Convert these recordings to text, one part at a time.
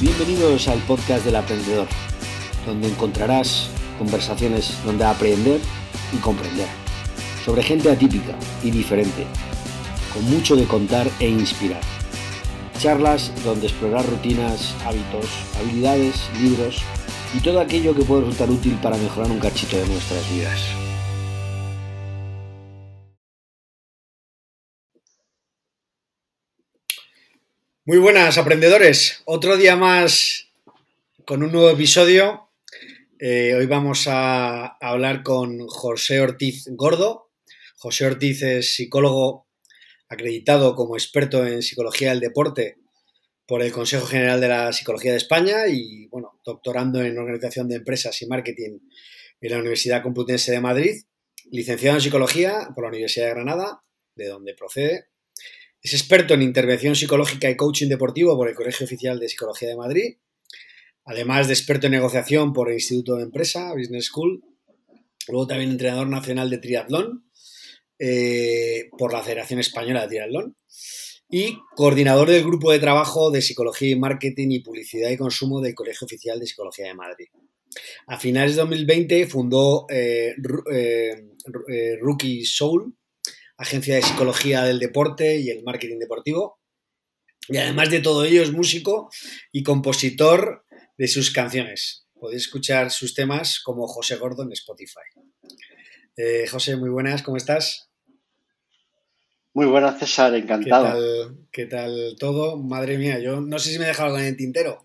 Bienvenidos al podcast del aprendedor, donde encontrarás conversaciones donde aprender y comprender, sobre gente atípica y diferente, con mucho de contar e inspirar. Charlas donde explorar rutinas, hábitos, habilidades, libros y todo aquello que puede resultar útil para mejorar un cachito de nuestras vidas. Muy buenas, aprendedores. Otro día más con un nuevo episodio. Eh, hoy vamos a, hablar con José Ortiz Gordo. José Ortiz es psicólogo acreditado como experto en psicología del deporte por el Consejo General de la Psicología de España y, bueno, doctorando en organización de empresas y marketing en la Universidad Complutense de Madrid, licenciado en psicología por la Universidad de Granada, de donde procede, es experto en intervención psicológica y coaching deportivo por el Colegio Oficial de Psicología de Madrid, además de experto en negociación por el Instituto de Empresa, Business School, luego también entrenador nacional de triatlón eh, por la Federación Española de Triatlón y coordinador del grupo de trabajo de psicología y marketing y publicidad y consumo del Colegio Oficial de Psicología de Madrid. A finales de 2020 fundó eh, eh, Rookie Soul, agencia de psicología del deporte y el marketing deportivo. Y además de todo ello es músico y compositor de sus canciones. Podéis escuchar sus temas como José Gordo en Spotify. Eh, José, muy buenas, ¿cómo estás? Muy buenas, César, encantado. ¿Qué tal, todo? Madre mía, yo no sé si me he dejado algo en el tintero.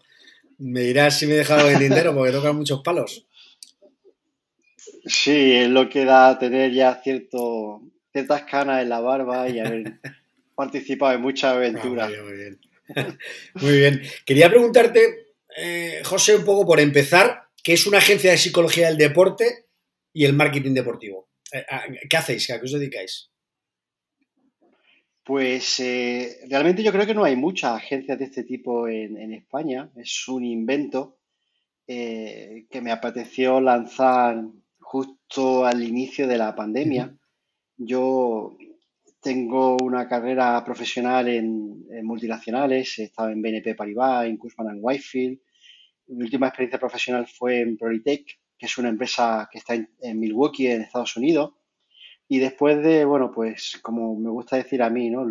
Me dirás si me he dejado algo en el tintero porque tocan muchos palos. Sí, es lo que da tener ya cierto, ciertas canas en la barba y haber participado en muchas ah, aventuras. muy, bien, muy, bien. Quería preguntarte, eh, José, un poco por empezar, ¿qué es una agencia de psicología del deporte y el marketing deportivo? Eh, ¿Qué hacéis? ¿A qué os dedicáis? Pues eh, realmente yo creo que no hay muchas agencias de este tipo en, España. Es un invento que me apeteció lanzar justo al inicio de la pandemia. Yo tengo una carrera profesional en, multinacionales, he estado en BNP Paribas, en Cushman Whitefield. Mi última experiencia profesional fue en Prolitech, que es una empresa que está en, Milwaukee, en Estados Unidos. Y después de, bueno, pues como me gusta decir a mí, ¿no?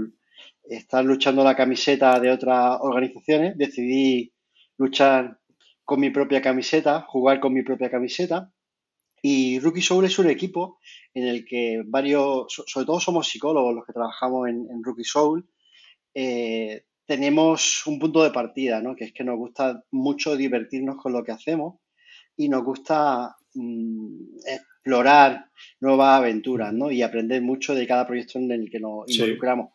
Estar luchando la camiseta de otras organizaciones, decidí luchar con mi propia camiseta, jugar con mi propia camiseta y Rookie Soul es un equipo en el que varios, sobre todo somos psicólogos los que trabajamos en, Rookie Soul, eh, tenemos un punto de partida, ¿no? Que es que nos gusta mucho divertirnos con lo que hacemos y nos gusta mm, explorar nuevas aventuras, ¿no? Y aprender mucho de cada proyecto en el que nos involucramos.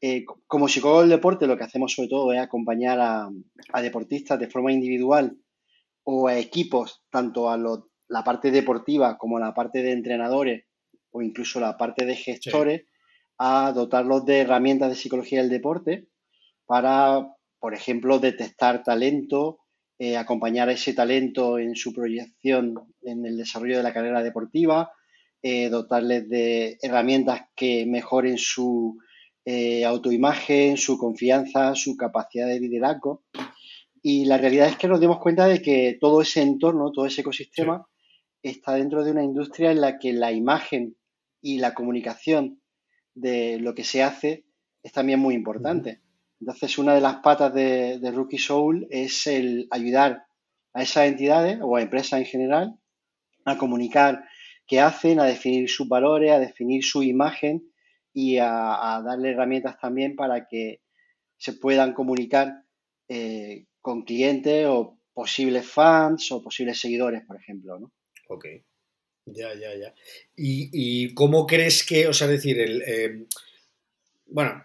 Eh, como psicólogo del deporte, lo que hacemos sobre todo es acompañar a, a deportistas de forma individual o a equipos, tanto a los la parte deportiva como la parte de entrenadores o incluso la parte de gestores a dotarlos de herramientas de psicología del deporte para, por ejemplo, detectar talento, eh, acompañar a ese talento en su proyección en el desarrollo de la carrera deportiva, eh, dotarles de herramientas que mejoren su eh, autoimagen, su confianza, su capacidad de liderazgo. Y la realidad es que nos dimos cuenta de que todo ese entorno, todo ese ecosistema, está dentro de una industria en la que la imagen y la comunicación de lo que se hace es también muy importante. Entonces, una de las patas de, Rookie Soul es el ayudar a esas entidades o a empresas en general a comunicar qué hacen, a definir sus valores, a definir su imagen y a, darle herramientas también para que se puedan comunicar eh, con clientes o posibles fans o posibles seguidores, por ejemplo. ¿no? Ok. Ya, ya, ya. ¿Y, cómo crees que, o sea, decir, el, em, bueno,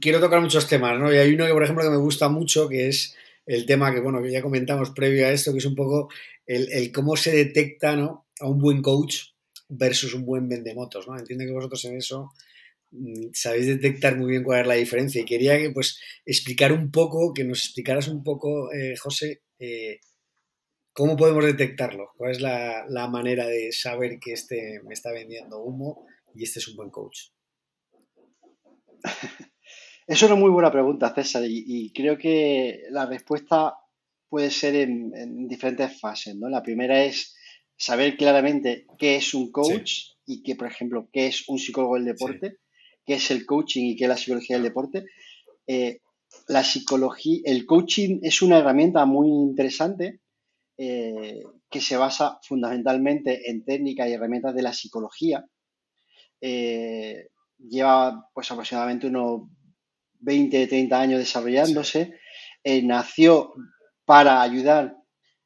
quiero tocar muchos temas, ¿no? Y hay uno que, por ejemplo, que me gusta mucho, que es el tema que, bueno, que ya comentamos previo a esto, que es un poco el, cómo se detecta, ¿no? A un buen coach versus un buen vendemotos, ¿no? Entiendo que vosotros en eso mm, sabéis detectar muy bien cuál es la diferencia y quería que, pues, explicar un poco, que nos explicaras un poco, eh, José, eh, ¿Cómo podemos detectarlo? ¿Cuál es la, manera de saber que este me está vendiendo humo y este es un buen coach? Es una muy buena pregunta, César, y, creo que la respuesta puede ser en, diferentes fases, ¿no? La primera es saber claramente qué es un coach y qué, por ejemplo, qué es un psicólogo del deporte, qué es el coaching y qué es la psicología del deporte. Eh, la psicología, el coaching es una herramienta muy interesante eh, que se basa fundamentalmente en técnicas y herramientas de la psicología. Eh, lleva pues aproximadamente unos 20, 30 años desarrollándose. Eh, nació para ayudar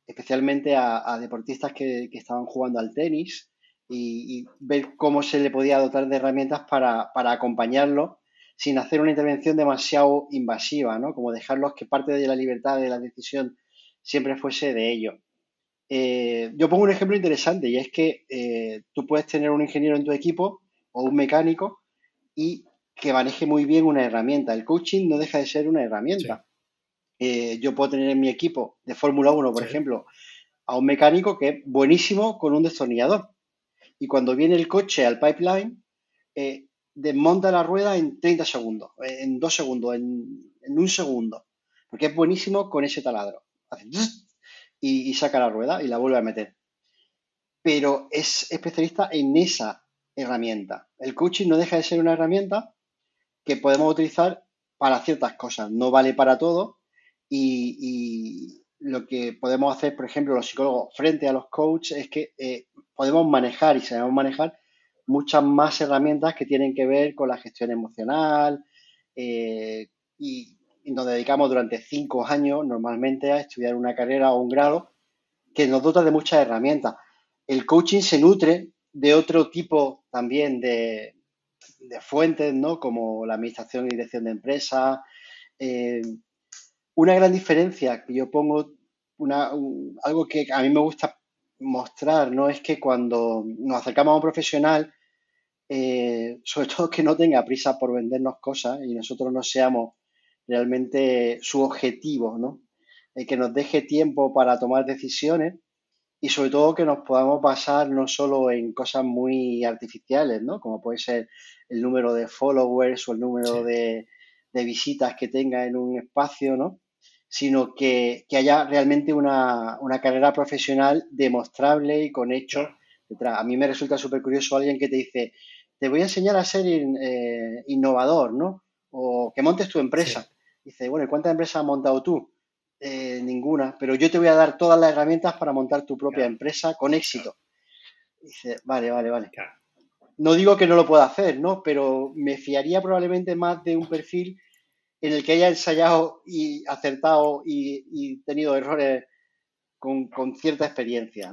especialmente a, deportistas que, estaban jugando al tenis y, ver cómo se le podía dotar de herramientas para, para acompañarlo sin hacer una intervención demasiado invasiva, ¿no? Como dejarlos que parte de la libertad de la decisión siempre fuese de ellos. Eh, yo pongo un ejemplo interesante y es que eh, tú puedes tener un ingeniero en tu equipo o un mecánico y que maneje muy bien una herramienta. El coaching no deja de ser una herramienta. Eh, yo puedo tener en mi equipo de Fórmula 1, por ejemplo, a un mecánico que es buenísimo con un destornillador. Y cuando viene el coche al pipeline, desmonta la rueda en 30 segundos, en 2 segundos, en, un segundo, porque es buenísimo con ese taladro. Y, saca la rueda y la vuelve a meter. Pero es especialista en esa herramienta. El coaching no deja de ser una herramienta que podemos utilizar para ciertas cosas, no vale para todo y, lo que podemos hacer, por ejemplo, los psicólogos frente a los coaches es que eh, podemos manejar y sabemos manejar muchas más herramientas que tienen que ver con la gestión emocional eh, y, nos dedicamos durante cinco años normalmente a estudiar una carrera o un grado que nos dota de muchas herramientas. El coaching se nutre de otro tipo también de, fuentes, ¿no? Como la administración y dirección de empresas. Eh, una gran diferencia que yo pongo, una, algo que a mí me gusta mostrar, ¿no? Es que cuando nos acercamos a un profesional, eh, sobre todo que no tenga prisa por vendernos cosas y nosotros no seamos realmente su objetivo, ¿no? Eh, que nos deje tiempo para tomar decisiones y sobre todo que nos podamos basar no solo en cosas muy artificiales, ¿no? Como puede ser el número de followers o el número de, visitas que tenga en un espacio, ¿no? Sino que, haya realmente una, carrera profesional demostrable y con hechos detrás. A mí me resulta súper curioso alguien que te dice, te voy a enseñar a ser eh, innovador, ¿no? O que montes tu empresa. Dice, bueno, ¿y cuántas empresas has montado tú? Eh, ninguna, pero yo te voy a dar todas las herramientas para montar tu propia empresa con éxito. Dice, vale, vale, vale. No digo que no lo pueda hacer, ¿no? Pero me fiaría probablemente más de un perfil en el que haya ensayado y acertado y, tenido errores con, cierta experiencia.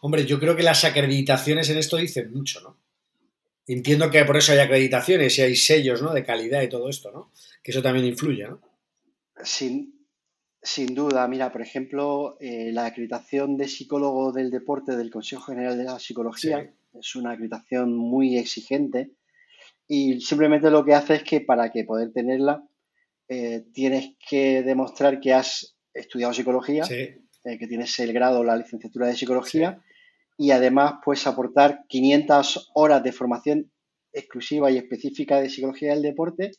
Hombre, yo creo que las acreditaciones en esto dicen mucho, ¿no? Entiendo que por eso hay acreditaciones y hay sellos ¿no? de calidad y todo esto, ¿no? Que eso también influye, ¿no? Sin, sin duda, mira, por ejemplo, eh, la acreditación de psicólogo del deporte del Consejo General de la Psicología es una acreditación muy exigente y simplemente lo que hace es que para que poder tenerla eh, tienes que demostrar que has estudiado psicología, eh, que tienes el grado o la licenciatura de psicología y además puedes aportar 500 horas de formación exclusiva y específica de psicología del deporte.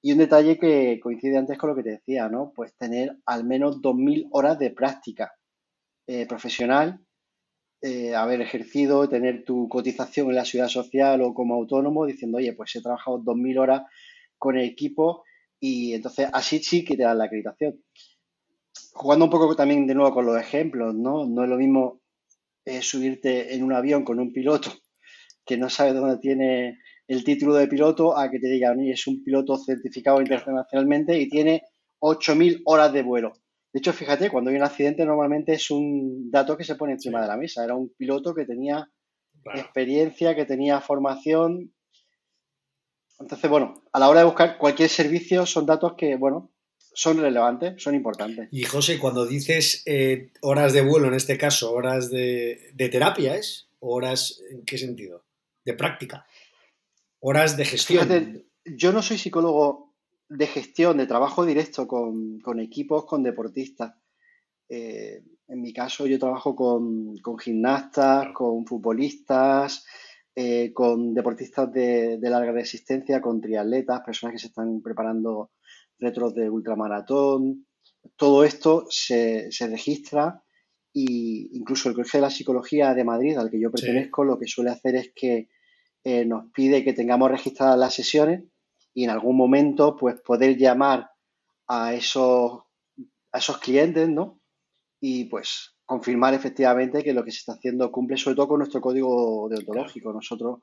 Y un detalle que coincide antes con lo que te decía, ¿no? Pues tener al menos 2.000 horas de práctica eh, profesional, eh, haber ejercido, tener tu cotización en la ciudad social o como autónomo, diciendo, oye, pues he trabajado 2.000 horas con el equipo y entonces así sí que te dan la acreditación. Jugando un poco también de nuevo con los ejemplos, ¿no? No es lo mismo es subirte en un avión con un piloto que no sabe dónde tiene el título de piloto a que te digan, es un piloto certificado internacionalmente y tiene 8.000 horas de vuelo. De hecho, fíjate, cuando hay un accidente normalmente es un dato que se pone encima de la mesa. Era un piloto que tenía experiencia, que tenía formación. Entonces, bueno, a la hora de buscar cualquier servicio son datos que, bueno, son relevantes, son importantes. Y José, cuando dices eh, horas de vuelo, en este caso, horas de, terapia, ¿es? ¿Horas en qué sentido? ¿De práctica? ¿Horas de gestión? yo no soy psicólogo de gestión, de trabajo directo con, equipos, con deportistas. Eh, en mi caso, yo trabajo con, gimnastas, con futbolistas, eh, con deportistas de, larga resistencia, con triatletas, personas que se están preparando retros de ultramaratón. Todo esto se, registra e incluso el Colegio de la Psicología de Madrid, al que yo pertenezco, lo que suele hacer es que eh, nos pide que tengamos registradas las sesiones y en algún momento pues poder llamar a esos, a esos clientes, ¿no? Y pues confirmar efectivamente que lo que se está haciendo cumple sobre todo con nuestro código deontológico. Nosotros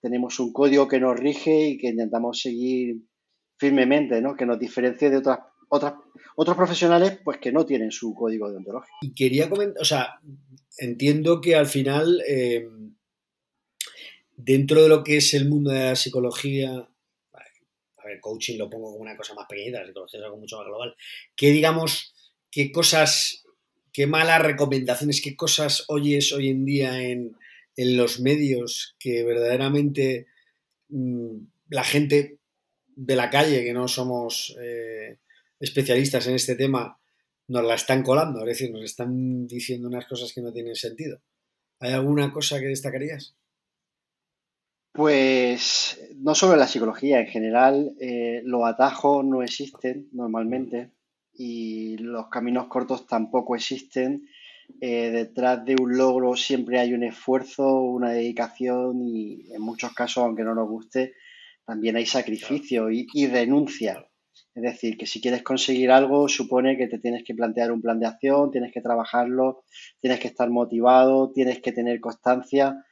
tenemos un código que nos rige y que intentamos seguir firmemente, ¿no? Que nos diferencie de otras otras, otros profesionales pues que no tienen su código deontológico. Y quería comentar, o sea, entiendo que al final eh, dentro de lo que es el mundo de la psicología, a ver, coaching lo pongo como una cosa más pequeñita, la psicología es algo mucho más global, que digamos, qué cosas, qué malas recomendaciones, qué cosas oyes hoy en día en, los medios que verdaderamente mm, la gente de la calle, que no somos eh, especialistas en este tema, nos la están colando, es decir, nos están diciendo unas cosas que no tienen sentido. ¿Hay alguna cosa que destacarías? Pues no solo en la psicología, en general eh, los atajos no existen normalmente y los caminos cortos tampoco existen. Eh, detrás de un logro siempre hay un esfuerzo, una dedicación y en muchos casos, aunque no nos guste, también hay sacrificio y, y renuncia. Es decir, que si quieres conseguir algo supone que te tienes que plantear un plan de acción, tienes que trabajarlo, tienes que estar motivado, tienes que tener constancia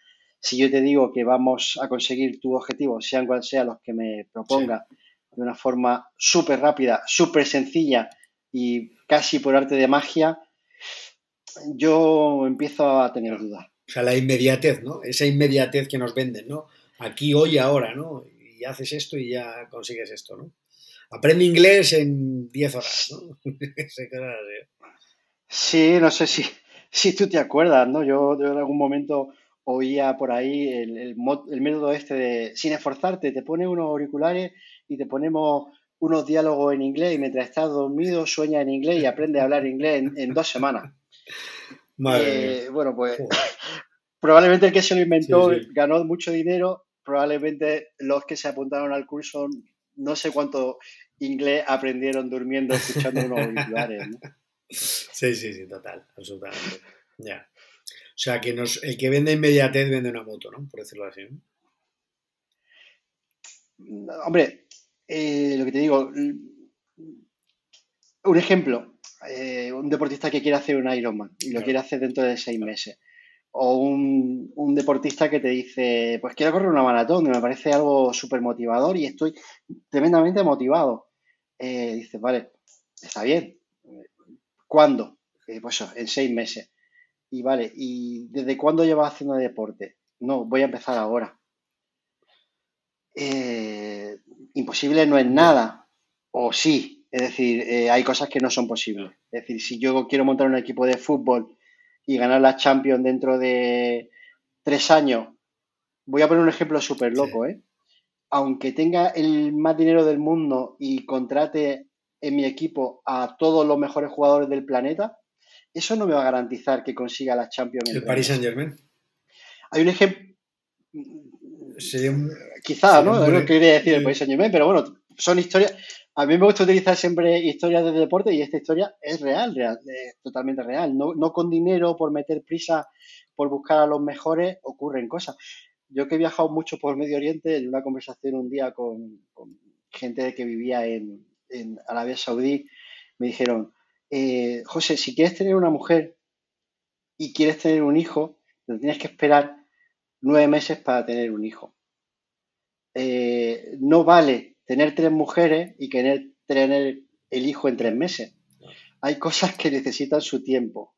si yo te digo que vamos a conseguir tu objetivo, sean cuales sean los que me proponga, de una forma súper rápida, súper sencilla y casi por arte de magia, yo empiezo a tener dudas. O sea, la inmediatez, ¿no? Esa inmediatez que nos venden, ¿no? Aquí, hoy, ahora, ¿no? Y haces esto y ya consigues esto, ¿no? Aprende inglés en 10 horas, ¿no? sí, no sé si, si tú te acuerdas, ¿no? Yo, yo en algún momento oía por ahí el, el, método este de sin esforzarte, te pones unos auriculares y te ponemos unos diálogos en inglés y mientras estás dormido sueña en inglés y aprende a hablar inglés en, dos semanas. Eh, bueno, pues probablemente el que se lo inventó ganó mucho dinero, probablemente los que se apuntaron al curso no sé cuánto inglés aprendieron durmiendo escuchando unos auriculares. Sí, sí, sí, total, absolutamente. Ya. O sea, que nos, el que vende inmediatez vende una moto, ¿no? Por decirlo así. Hombre, eh, lo que te digo, un ejemplo, eh, un deportista que quiere hacer un Ironman y lo quiere hacer dentro de seis meses. O un, deportista que te dice, pues quiero correr una maratón, que me parece algo súper motivador y estoy tremendamente motivado. Eh, dices, vale, está bien. ¿Cuándo? pues eso, en seis meses. Y vale, ¿y desde cuándo llevas haciendo deporte? No, voy a empezar ahora. Eh, imposible no es nada, o sí, es decir, eh, hay cosas que no son posibles. Es decir, si yo quiero montar un equipo de fútbol y ganar la Champions dentro de tres años, voy a poner un ejemplo súper loco, ¿eh? Aunque tenga el más dinero del mundo y contrate en mi equipo a todos los mejores jugadores del planeta, eso no me va a garantizar que consiga la Champions. El Paris Saint Germain. Hay un ejemplo. Quizá, ¿no? No quería decir el Paris Saint Germain, pero bueno, son historias. A mí me gusta utilizar siempre historias de deporte y esta historia es real, real es totalmente real. No, no con dinero, por meter prisa, por buscar a los mejores, ocurren cosas. Yo que he viajado mucho por Medio Oriente, en una conversación un día con, gente que vivía en, en Arabia Saudí, me dijeron, eh, José, si quieres tener una mujer y quieres tener un hijo, te tienes que esperar nueve meses para tener un hijo. Eh, no vale tener tres mujeres y querer tener el hijo en tres meses. Hay cosas que necesitan su tiempo.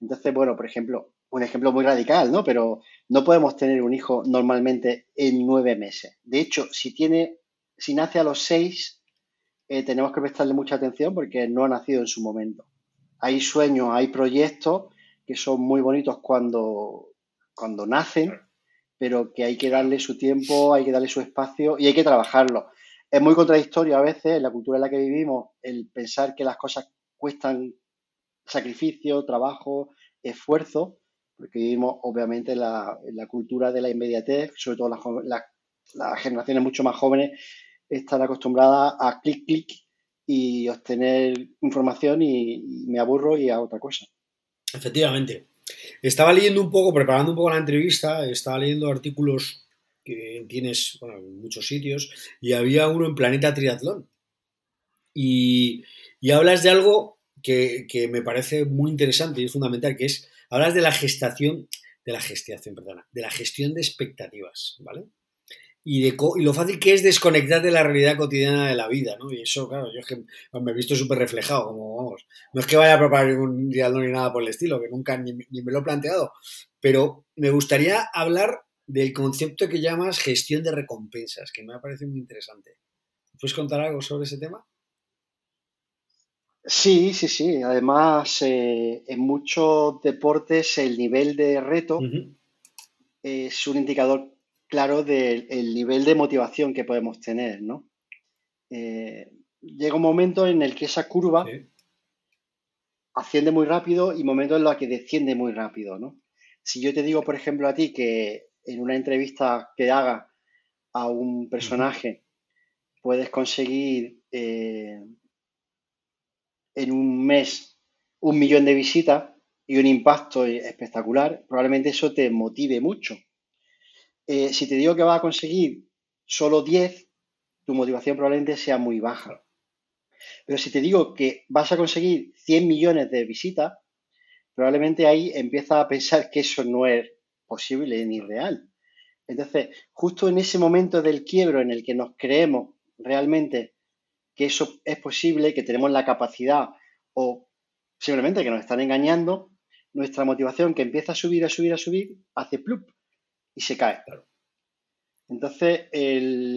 Entonces, bueno, por ejemplo, un ejemplo muy radical, ¿no? Pero no podemos tener un hijo normalmente en nueve meses. De hecho, si tiene, si nace a los seis, eh, tenemos que prestarle mucha atención porque no ha nacido en su momento. Hay sueños, hay proyectos que son muy bonitos cuando, cuando nacen, pero que hay que darle su tiempo, hay que darle su espacio y hay que trabajarlo. Es muy contradictorio a veces en la cultura en la que vivimos el pensar que las cosas cuestan sacrificio, trabajo, esfuerzo, porque vivimos obviamente la, la cultura de la inmediatez, sobre todo las, las generaciones mucho más jóvenes están acostumbradas a clic, clic y obtener información y, me aburro y a otra cosa. Efectivamente. Estaba leyendo un poco, preparando un poco la entrevista, estaba leyendo artículos que tienes en muchos sitios y había uno en Planeta Triatlón. Y, hablas de algo que, que, me parece muy interesante y es fundamental, que es, hablas de la gestación, de la gestación, perdona, de la gestión de expectativas, ¿vale? y, de y lo fácil que es desconectar de la realidad cotidiana de la vida, ¿no? Y eso, claro, yo es que me he visto súper reflejado, como vamos, no es que vaya a preparar ningún diálogo ni nada por el estilo, que nunca ni, me lo he planteado, pero me gustaría hablar del concepto que llamas gestión de recompensas, que me ha parecido muy interesante. ¿Puedes contar algo sobre ese tema? Sí, sí, sí. Además, eh, en muchos deportes el nivel de reto es un indicador claro del nivel de motivación que podemos tener, ¿no? Eh, llega un momento en el que esa curva asciende muy rápido y momentos en los que desciende muy rápido, ¿no? Si yo te digo, por ejemplo, a ti que en una entrevista que haga a un personaje puedes conseguir eh, en un mes un millón de visitas y un impacto espectacular, probablemente eso te motive mucho. Eh, si te digo que vas a conseguir solo 10, tu motivación probablemente sea muy baja. Pero si te digo que vas a conseguir 100 millones de visitas, probablemente ahí empiezas a pensar que eso no es posible ni real. Entonces, justo en ese momento del quiebro en el que nos creemos realmente que eso es posible, que tenemos la capacidad o simplemente que nos están engañando, nuestra motivación que empieza a subir, a subir, a subir, hace plup y se cae. Entonces,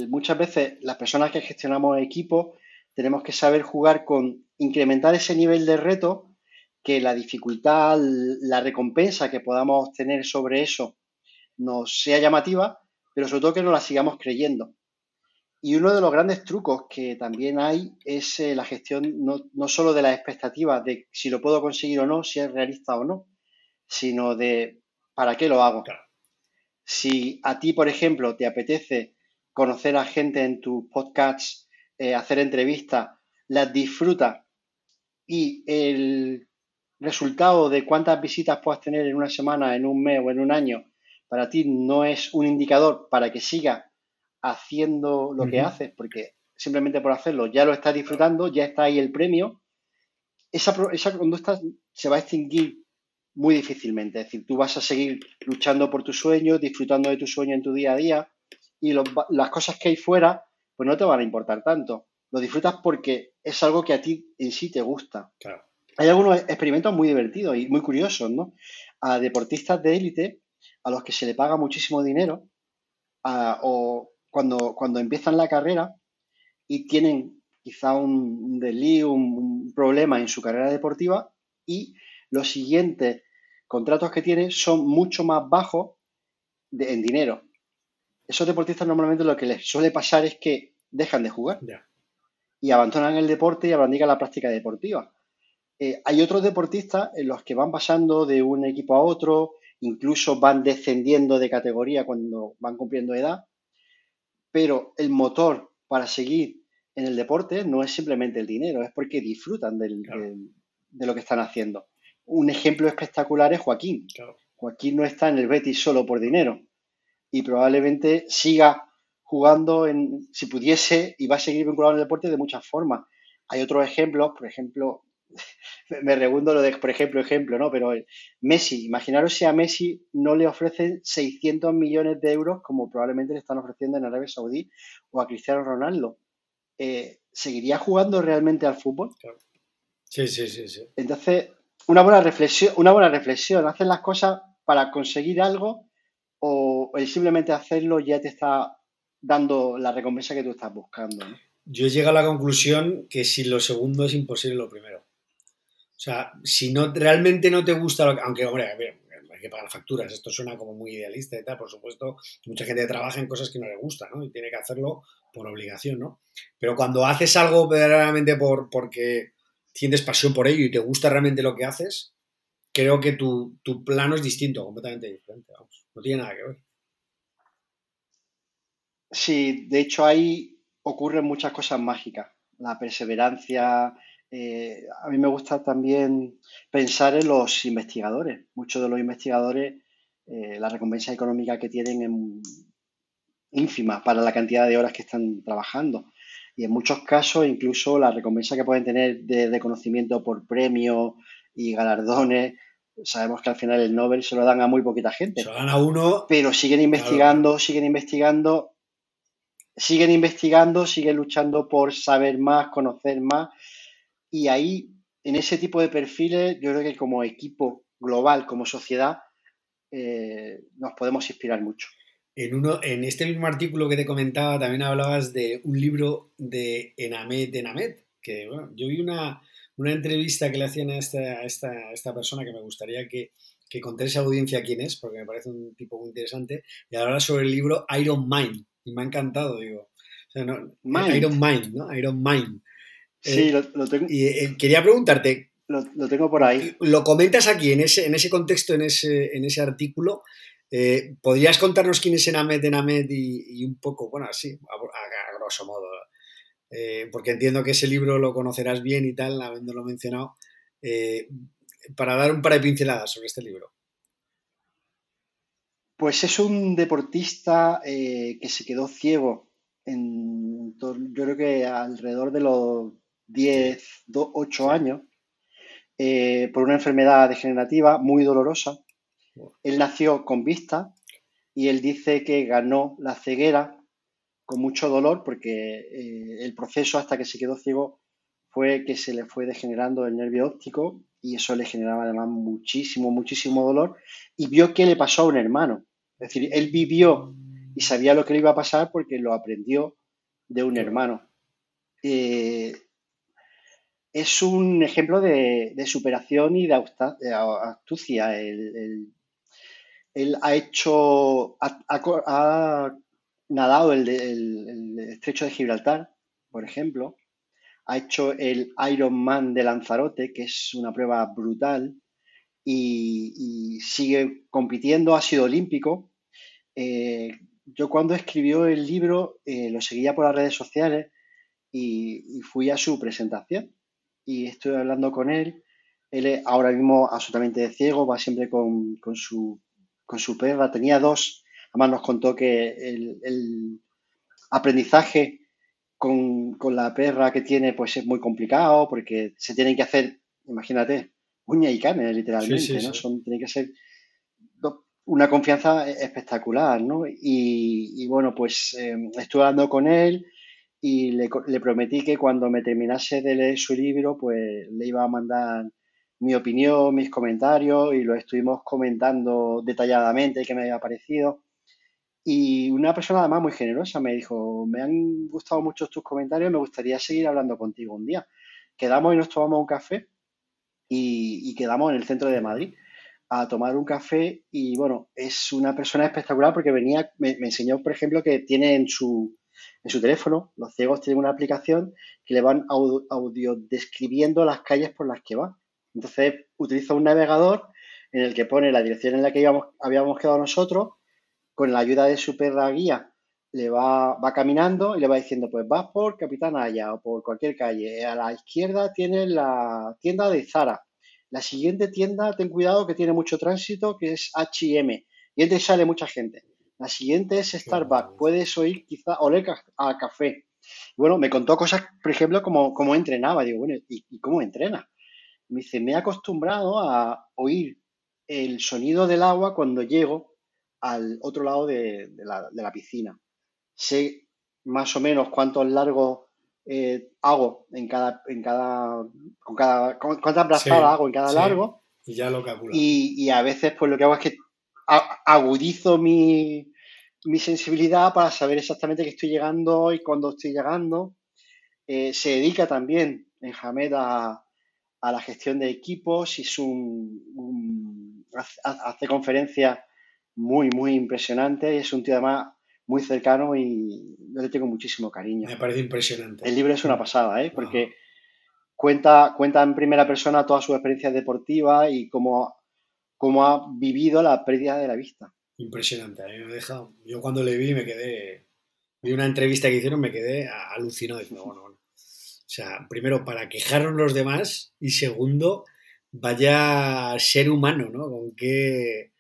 muchas veces las personas que gestionamos equipos tenemos que saber jugar con incrementar ese nivel de reto, que la dificultad, la recompensa que podamos obtener sobre eso nos sea llamativa, pero sobre todo que nos la sigamos creyendo. Y uno de los grandes trucos que también hay es eh, la gestión no, no, solo de las expectativas de si lo puedo conseguir o no, si es realista o no, sino de para qué lo hago. Si a ti, por ejemplo, te apetece conocer a gente en tus podcasts, eh, hacer entrevistas, las disfrutas y el resultado de cuántas visitas puedas tener en una semana, en un mes o en un año, para ti no es un indicador para que sigas haciendo lo que haces, porque simplemente por hacerlo ya lo estás disfrutando, ya está ahí el premio, esa, esa conducta se va a extinguir muy difícilmente. Es decir, tú vas a seguir luchando por tu sueño, disfrutando de tu sueño en tu día a día y las cosas que hay fuera, pues no te van a importar tanto. Lo disfrutas porque es algo que a ti en sí te gusta. Hay algunos experimentos muy divertidos y muy curiosos, ¿no? A deportistas de élite a los que se le paga muchísimo dinero o cuando, cuando empiezan la carrera y tienen quizá un delío, un problema en su carrera deportiva y los siguientes contratos que tiene son mucho más bajos en dinero. Esos deportistas normalmente lo que les suele pasar es que dejan de jugar y abandonan el deporte y abandonan la práctica deportiva. Eh, hay otros deportistas en los que van pasando de un equipo a otro, incluso van descendiendo de categoría cuando van cumpliendo edad, pero el motor para seguir en el deporte no es simplemente el dinero, es porque disfrutan de lo que están haciendo un ejemplo espectacular es Joaquín. Joaquín no está en el Betis solo por dinero y probablemente siga jugando en, si pudiese, y va a seguir vinculado el deporte de muchas formas. Hay otros ejemplos, por ejemplo, me regundo lo de, por ejemplo, ejemplo, ¿no? Pero Messi, imaginaros si a Messi no le ofrecen 600 millones de euros como probablemente le están ofreciendo en Arabia Saudí o a Cristiano Ronaldo. Eh, ¿Seguiría jugando realmente al fútbol? Sí, sí, sí, sí. Entonces, una buena reflexión, una buena reflexión. Hacer las cosas para conseguir algo o el simplemente hacerlo ya te está dando la recompensa que tú estás buscando. Yo he llegado a la conclusión que si lo segundo es imposible lo primero. O sea, si no realmente no te gusta, lo que, aunque, hombre, hay que pagar facturas, esto suena como muy idealista y tal, por supuesto, mucha gente trabaja en cosas que no le gustan, ¿no? Y tiene que hacerlo por obligación, ¿no? Pero cuando haces algo verdaderamente por, porque sientes pasión por ello y te gusta realmente lo que haces, creo que tu, plano es distinto, completamente diferente, vamos, no tiene nada que ver. Sí, de hecho ahí ocurren muchas cosas mágicas, la perseverancia. Eh, a mí me gusta también pensar en los investigadores. Muchos de los investigadores, eh, la recompensa económica que tienen es ínfima para la cantidad de horas que están trabajando. Y en muchos casos, incluso la recompensa que pueden tener de reconocimiento por premios y galardones, sabemos que al final el Nobel se lo dan a muy poquita gente. Se lo dan a uno. Pero siguen investigando, siguen investigando, siguen investigando, siguen luchando por saber más, conocer más. Y ahí, en ese tipo de perfiles, yo creo que como equipo global, como sociedad, eh, nos podemos inspirar mucho. En, uno, en este mismo artículo que te comentaba también hablabas de un libro de Enamet Enamet, que bueno, yo vi una, entrevista que le hacían a esta, esta, persona que me gustaría que, que conté esa audiencia quién es, porque me parece un tipo muy interesante, y habla sobre el libro Iron Mind, y me ha encantado, digo. Iron Mind, ¿no? Iron Mind. Sí, eh, lo, tengo. Y eh, quería preguntarte. Lo, lo, tengo por ahí. Lo comentas aquí, en ese, en ese contexto, en ese, en ese artículo, eh, ¿Podrías contarnos quién es Enamed Enamed y, y un poco, bueno, así, a, grosso modo? Porque entiendo que ese libro lo conocerás bien y tal, habiéndolo mencionado, para dar un par de pinceladas sobre este libro. Pues es un deportista que se quedó ciego en, yo creo que alrededor de los 10, 8 años, por una enfermedad degenerativa muy dolorosa él nació con vista y él dice que ganó la ceguera con mucho dolor porque eh, el proceso hasta que se quedó ciego fue que se le fue degenerando el nervio óptico y eso le generaba además muchísimo, muchísimo dolor y vio que le pasó a un hermano. Es decir, él vivió y sabía lo que le iba a pasar porque lo aprendió de un hermano. Eh, es un ejemplo de, superación y de astucia. el, él ha hecho, ha, nadado el, estrecho de Gibraltar, por ejemplo, ha hecho el Ironman de Lanzarote, que es una prueba brutal, y, sigue compitiendo, ha sido olímpico. Eh, yo cuando escribió el libro eh, lo seguía por las redes sociales y, fui a su presentación y estoy hablando con él. Él es ahora mismo absolutamente ciego, va siempre con, con su con su perra, tenía dos. Además nos contó que el, aprendizaje con, la perra que tiene pues es muy complicado porque se tienen que hacer, imagínate, uña y carne literalmente, ¿no? Son, tiene que ser una confianza espectacular, ¿no? Y, bueno, pues em, estuve hablando con él y le, prometí que cuando me terminase de leer su libro, pues le iba a mandar mi opinión, mis comentarios y lo estuvimos comentando detalladamente qué me había parecido. Y una persona además muy generosa me dijo, me han gustado mucho tus comentarios, me gustaría seguir hablando contigo un día. Quedamos y nos tomamos un café y, quedamos en el centro de Madrid a tomar un café y bueno, es una persona espectacular porque venía, me, enseñó por ejemplo que tiene en su, en su teléfono, los ciegos tienen una aplicación que le van audio describiendo las calles por las que va. Entonces utiliza un navegador en el que pone la dirección en la que íbamos, habíamos quedado nosotros, con la ayuda de su perra guía, le va, caminando y le va diciendo, pues vas por Capitán Haya o por cualquier calle. A la izquierda tiene la tienda de Zara. La siguiente tienda, ten cuidado que tiene mucho tránsito, que es H&M. Y entre sale mucha gente. La siguiente es Starbucks. Puedes oír quizá oler a café. bueno, me contó cosas, por ejemplo, como cómo entrenaba. Digo, bueno, ¿y, cómo entrena? Me dice, me he acostumbrado a oír el sonido del agua cuando llego al otro lado de, la, piscina. Sé más o menos cuántos largos eh, hago en cada, en cada, con cada, cuántas brazadas hago en cada largo. Y ya lo calculo. Y, a veces pues lo que hago es que agudizo mi, sensibilidad para saber exactamente que estoy llegando y cuándo estoy llegando. Eh, se dedica también en Hamed a, a la gestión de equipos y es un, hace conferencias muy, muy impresionante y es un tío además muy cercano y yo le tengo muchísimo cariño. Me parece impresionante. El libro es una pasada, ¿eh? porque cuenta, cuenta en primera persona todas sus experiencias deportivas y cómo cómo ha vivido la pérdida de la vista. Impresionante, a mí me ha dejado. Yo cuando le vi me quedé. Vi una entrevista que hicieron, me quedé alucinado. Diciendo, bueno, bueno. O sea, primero, para quejarnos los demás y segundo, vaya ser humano, ¿no? Con qué,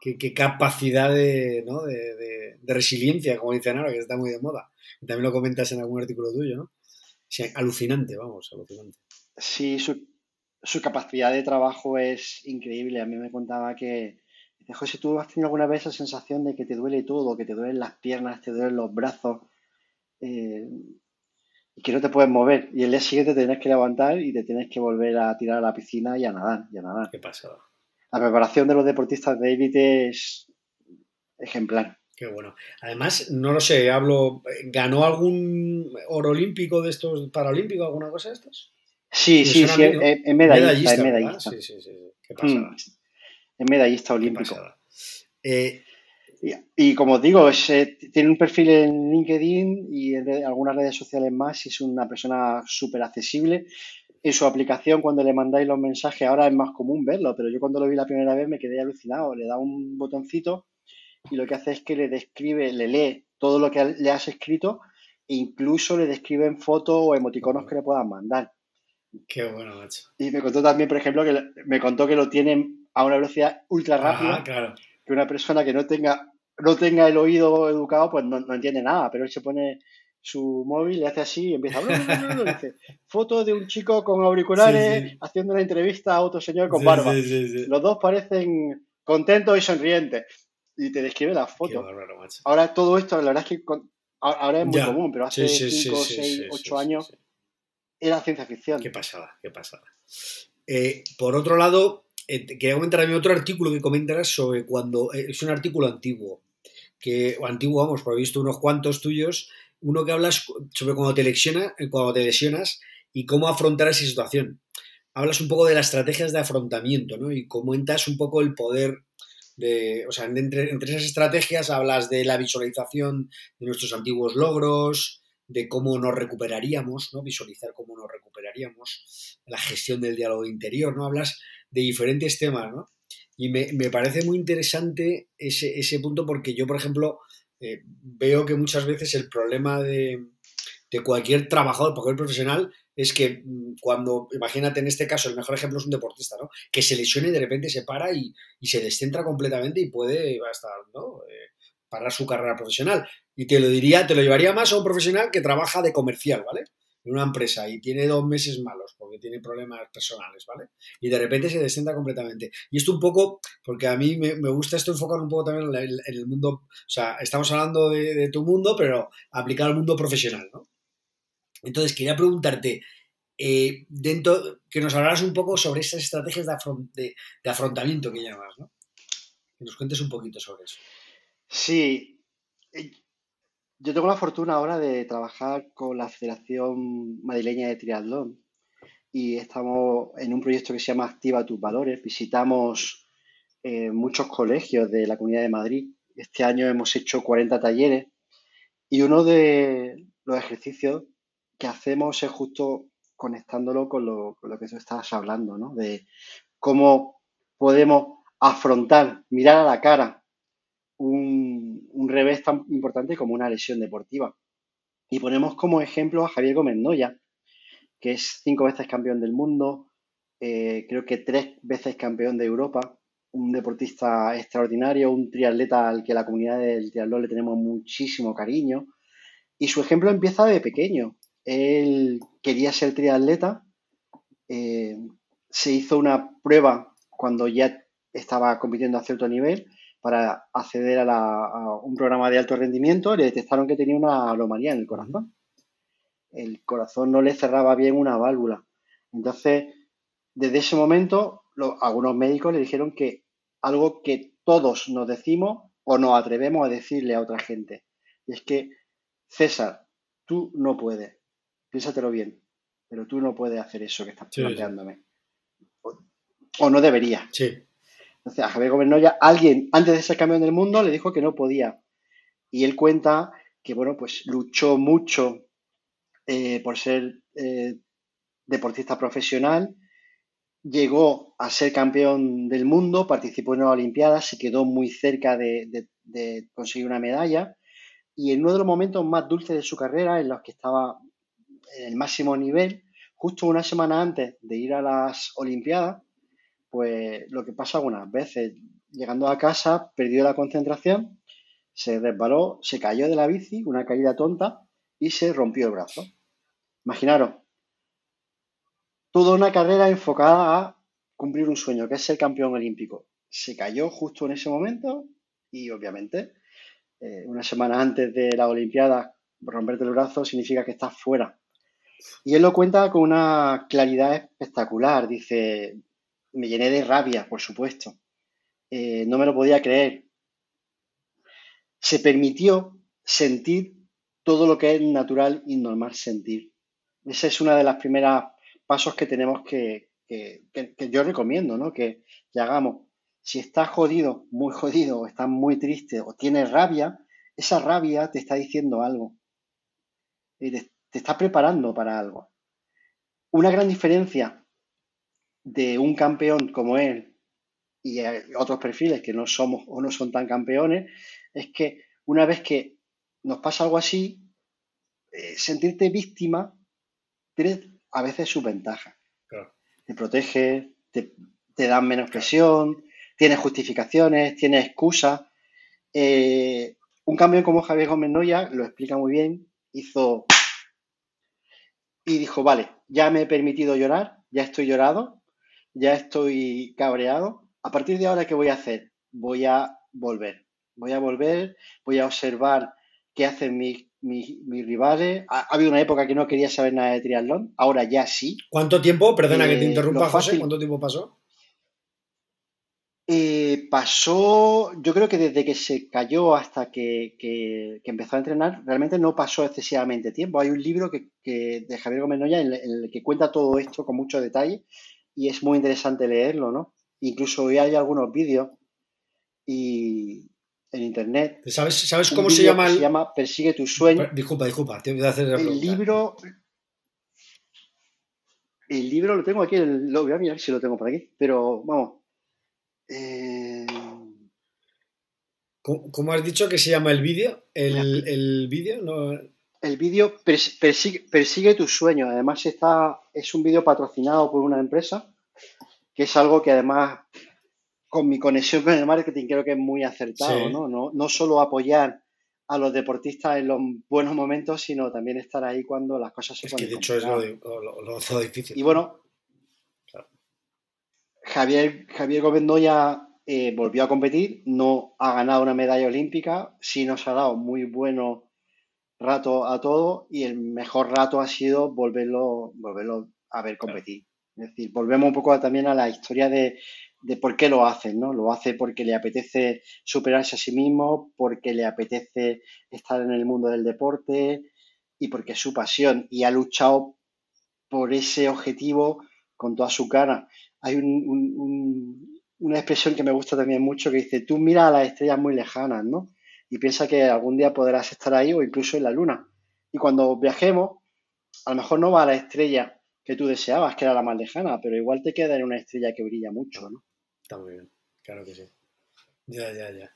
qué, capacidad de, ¿no? de, resiliencia, como dicen ahora, que está muy de moda. también lo comentas en algún artículo tuyo, ¿no? O sea, alucinante, vamos, alucinante. Sí, su, su capacidad de trabajo es increíble. A mí me contaba que, José, ¿tú has tenido alguna vez esa sensación de que te duele todo, que te duelen las piernas, te duelen los brazos eh, y que no te puedes mover? Y el día siguiente te tienes que levantar y te tienes que volver a tirar a la piscina y a nadar, y a nadar. ¿Qué pasa? La preparación de los deportistas de élite es ejemplar. Qué bueno. Además, no lo sé, hablo, ¿ganó algún oro olímpico de estos, paralímpico, alguna cosa de estos? Sí, sí, sí, es, medallista, es medallista. Sí, sí, sí. ¿Qué pasa? Mm. Es medallista olímpico. Eh, y, como os digo, eh, tiene un perfil en LinkedIn y en algunas redes sociales más y es una persona súper accesible. En su aplicación, cuando le mandáis los mensajes, ahora es más común verlo, pero yo cuando lo vi la primera vez me quedé alucinado. Le da un botoncito y lo que hace es que le describe, le lee todo lo que le has escrito e incluso le describe en fotos o emoticonos que le puedan mandar. Qué bueno, macho. Y me contó también, por ejemplo, que me contó que lo tienen a una velocidad ultra rápida. claro. Que una persona que no tenga, no tenga el oído educado, pues no, entiende nada, pero él se pone su móvil, le hace así y empieza a dice, foto de un chico con auriculares haciendo una entrevista a otro señor con barba. Los dos parecen contentos y sonrientes. Y te describe la foto. Ahora todo esto, la verdad es que ahora es muy común, pero hace 5, 6, 8 años era ciencia ficción. Qué pasada, qué pasada. Eh, por otro lado, eh, quería comentar mí otro artículo que comentarás sobre cuando. Eh, es un artículo antiguo. Que, antiguo, vamos, por he visto unos cuantos tuyos. Uno que hablas sobre cuando te, cuando te lesionas y cómo afrontar esa situación. Hablas un poco de las estrategias de afrontamiento, ¿no? Y comentas un poco el poder de, o sea, entre, entre, esas estrategias hablas de la visualización de nuestros antiguos logros, de cómo nos recuperaríamos, ¿no? Visualizar cómo nos recuperaríamos, la gestión del diálogo interior, ¿no? Hablas de diferentes temas, ¿no? Y me, parece muy interesante ese, punto porque yo, por ejemplo, eh, veo que muchas veces el problema de, cualquier trabajador, cualquier profesional, es que mm, cuando, imagínate en este caso, el mejor ejemplo es un deportista, ¿no? Que se lesione y de repente se para y, se descentra completamente y puede hasta, ¿no? Eh, parar su carrera profesional. Y te lo diría, te lo llevaría más a un profesional que trabaja de comercial, ¿vale? En una empresa y tiene dos meses malos porque tiene problemas personales, ¿vale? Y de repente se descenda completamente. Y esto un poco, porque a mí me, gusta esto enfocar un poco también en, el mundo, o sea, estamos hablando de, tu mundo, pero aplicado al mundo profesional, ¿no? Entonces, quería preguntarte, eh, dentro, que nos hablaras un poco sobre esas estrategias de, de afrontamiento que llamas, ¿no? Que nos cuentes un poquito sobre eso. Sí, eh, yo tengo la fortuna ahora de trabajar con la Federación Madrileña de Triatlón y estamos en un proyecto que se llama Activa tus valores. Visitamos eh, muchos colegios de la Comunidad de Madrid. Este año hemos hecho 40 talleres y uno de los ejercicios que hacemos es justo conectándolo con lo, con lo que tú estabas hablando, ¿no? De cómo podemos afrontar, mirar a la cara un, revés tan importante como una lesión deportiva. Y ponemos como ejemplo a Javier Gómez Noya, que es cinco veces campeón del mundo, eh, creo que tres veces campeón de Europa, un deportista extraordinario, un triatleta al que la comunidad del triatlón le tenemos muchísimo cariño. Y su ejemplo empieza de pequeño. Él quería ser triatleta, eh, se hizo una prueba cuando ya estaba compitiendo a cierto nivel para acceder a, un programa de alto rendimiento, le detectaron que tenía una anomalía en el corazón. El corazón no le cerraba bien una válvula. Entonces, desde ese momento, algunos médicos le dijeron que algo que todos nos decimos o nos atrevemos a decirle a otra gente. Y es que, César, tú no puedes. Piénsatelo bien. Pero tú no puedes hacer eso que estás planteándome. O, o, no deberías. Sí. Entonces, a Javier Gobernoya, alguien antes de ser campeón del mundo le dijo que no podía. Y él cuenta que, bueno, pues luchó mucho eh, por ser eh, deportista profesional llegó a ser campeón del mundo, participó en una Olimpiada, se quedó muy cerca de, de conseguir una medalla y en uno de los momentos más dulces de su carrera, en los que estaba en el máximo nivel, justo una semana antes de ir a las Olimpiadas, pues lo que pasa algunas veces, llegando a casa, perdió la concentración, se resbaló, se cayó de la bici, una caída tonta, y se rompió el brazo. Imaginaros, toda una carrera enfocada a cumplir un sueño, que es ser campeón olímpico. Se cayó justo en ese momento y obviamente eh, una semana antes de la Olimpiada romperte el brazo significa que estás fuera. Y él lo cuenta con una claridad espectacular. Dice, me llené de rabia, por supuesto. Eh, no me lo podía creer. Se permitió sentir todo lo que es natural y normal sentir. Ese es uno de los primeros pasos que tenemos que, que, yo recomiendo, ¿no? Que, que, hagamos. Si estás jodido, muy jodido, o estás muy triste, o tienes rabia, esa rabia te está diciendo algo. Y te, te está preparando para algo. Una gran diferencia de un campeón como él y otros perfiles que no somos o no son tan campeones es que una vez que nos pasa algo así, eh, sentirte víctima tiene a veces su ventaja. Te protege, te, dan menos presión, tienes justificaciones, tienes excusas. Eh, un campeón como Javier Gómez Noya lo explica muy bien, hizo y dijo, vale, ya me he permitido llorar, ya estoy llorado, ya estoy cabreado. A partir de ahora, ¿qué voy a hacer? Voy a volver. Voy a volver, voy a observar qué hacen mis, rivales. Ha, habido una época que no quería saber nada de triatlón, ahora ya sí. ¿Cuánto tiempo? Perdona que te eh, interrumpa, José, ¿cuánto tiempo pasó? Eh, pasó, yo creo que desde que se cayó hasta que, empezó a entrenar, realmente no pasó excesivamente tiempo. Hay un libro que, de Javier Gómez Noya en, el que cuenta todo esto con mucho detalle y es muy interesante leerlo, ¿no? Incluso hoy hay algunos vídeos y en internet. ¿Sabes, ¿sabes cómo se llama? Se llama Persigue tu sueño. Disculpa, disculpa, te voy a hacer El libro. El libro lo tengo aquí, lo voy a mirar si lo tengo por aquí, pero vamos, eh, ¿Cómo, has dicho que se llama el vídeo? ¿El, vídeo? No... El vídeo persigue, persigue tus sueños. Además, está, es un vídeo patrocinado por una empresa, que es algo que además, con mi conexión con el marketing, creo que es muy acertado, ¿no? ¿no? No solo apoyar a los deportistas en los buenos momentos, sino también estar ahí cuando las cosas se es Que de hecho es lo, difícil. Y bueno, Javier, Javier Gómez Noya eh, volvió a competir, no ha ganado una medalla olímpica, sí nos ha dado muy bueno rato a todo y el mejor rato ha sido volverlo, volverlo a ver competir. Es decir, volvemos un poco también a la historia de, de por qué lo hace, ¿no? Lo hace porque le apetece superarse a sí mismo, porque le apetece estar en el mundo del deporte y porque es su pasión y ha luchado por ese objetivo con toda su cara hay una expresión que me gusta también mucho que dice, tú mira a las estrellas muy lejanas, ¿no? Y piensa que algún día podrás estar ahí o incluso en la luna. Y cuando viajemos, a lo mejor no va a la estrella que tú deseabas, que era la más lejana, pero igual te queda en una estrella que brilla mucho, ¿no? Está muy bien, claro que sí. Ya, ya, ya.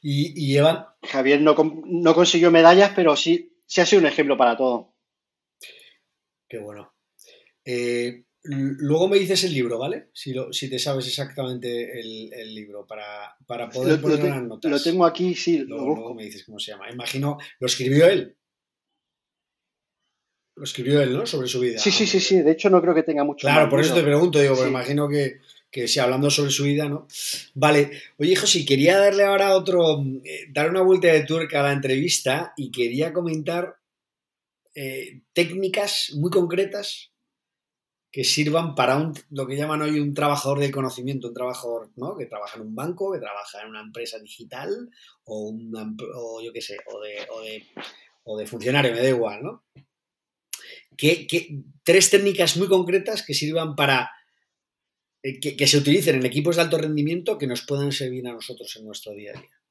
¿Y, Evan? Javier no, no consiguió medallas, pero sí, sí ha sido un ejemplo para todo. Qué bueno. Eh, Luego me dices el libro, ¿vale? Si, si te sabes exactamente el, libro para, poder poner unas notas. Lo tengo aquí, sí. Luego, me dices cómo se llama. Imagino, lo escribió él. Lo escribió él, ¿no? Sobre su vida. Sí, sí, sí, sí. De hecho, no creo que tenga mucho. Claro, por eso te pregunto, digo, porque imagino que, que si hablando sobre su vida, ¿no? Vale. Oye, José, quería darle ahora otro. Eh, dar una vuelta de tuerca a la entrevista y quería comentar eh, técnicas muy concretas que sirvan para un, lo que llaman hoy un trabajador del conocimiento, un trabajador ¿no? que trabaja en un banco, que trabaja en una empresa digital o, una, o yo qué sé, o de, o, de, o de, funcionario, me da igual, ¿no? Que, tres técnicas muy concretas que sirvan para eh, que, que se utilicen en equipos de alto rendimiento que nos puedan servir a nosotros en nuestro día a día.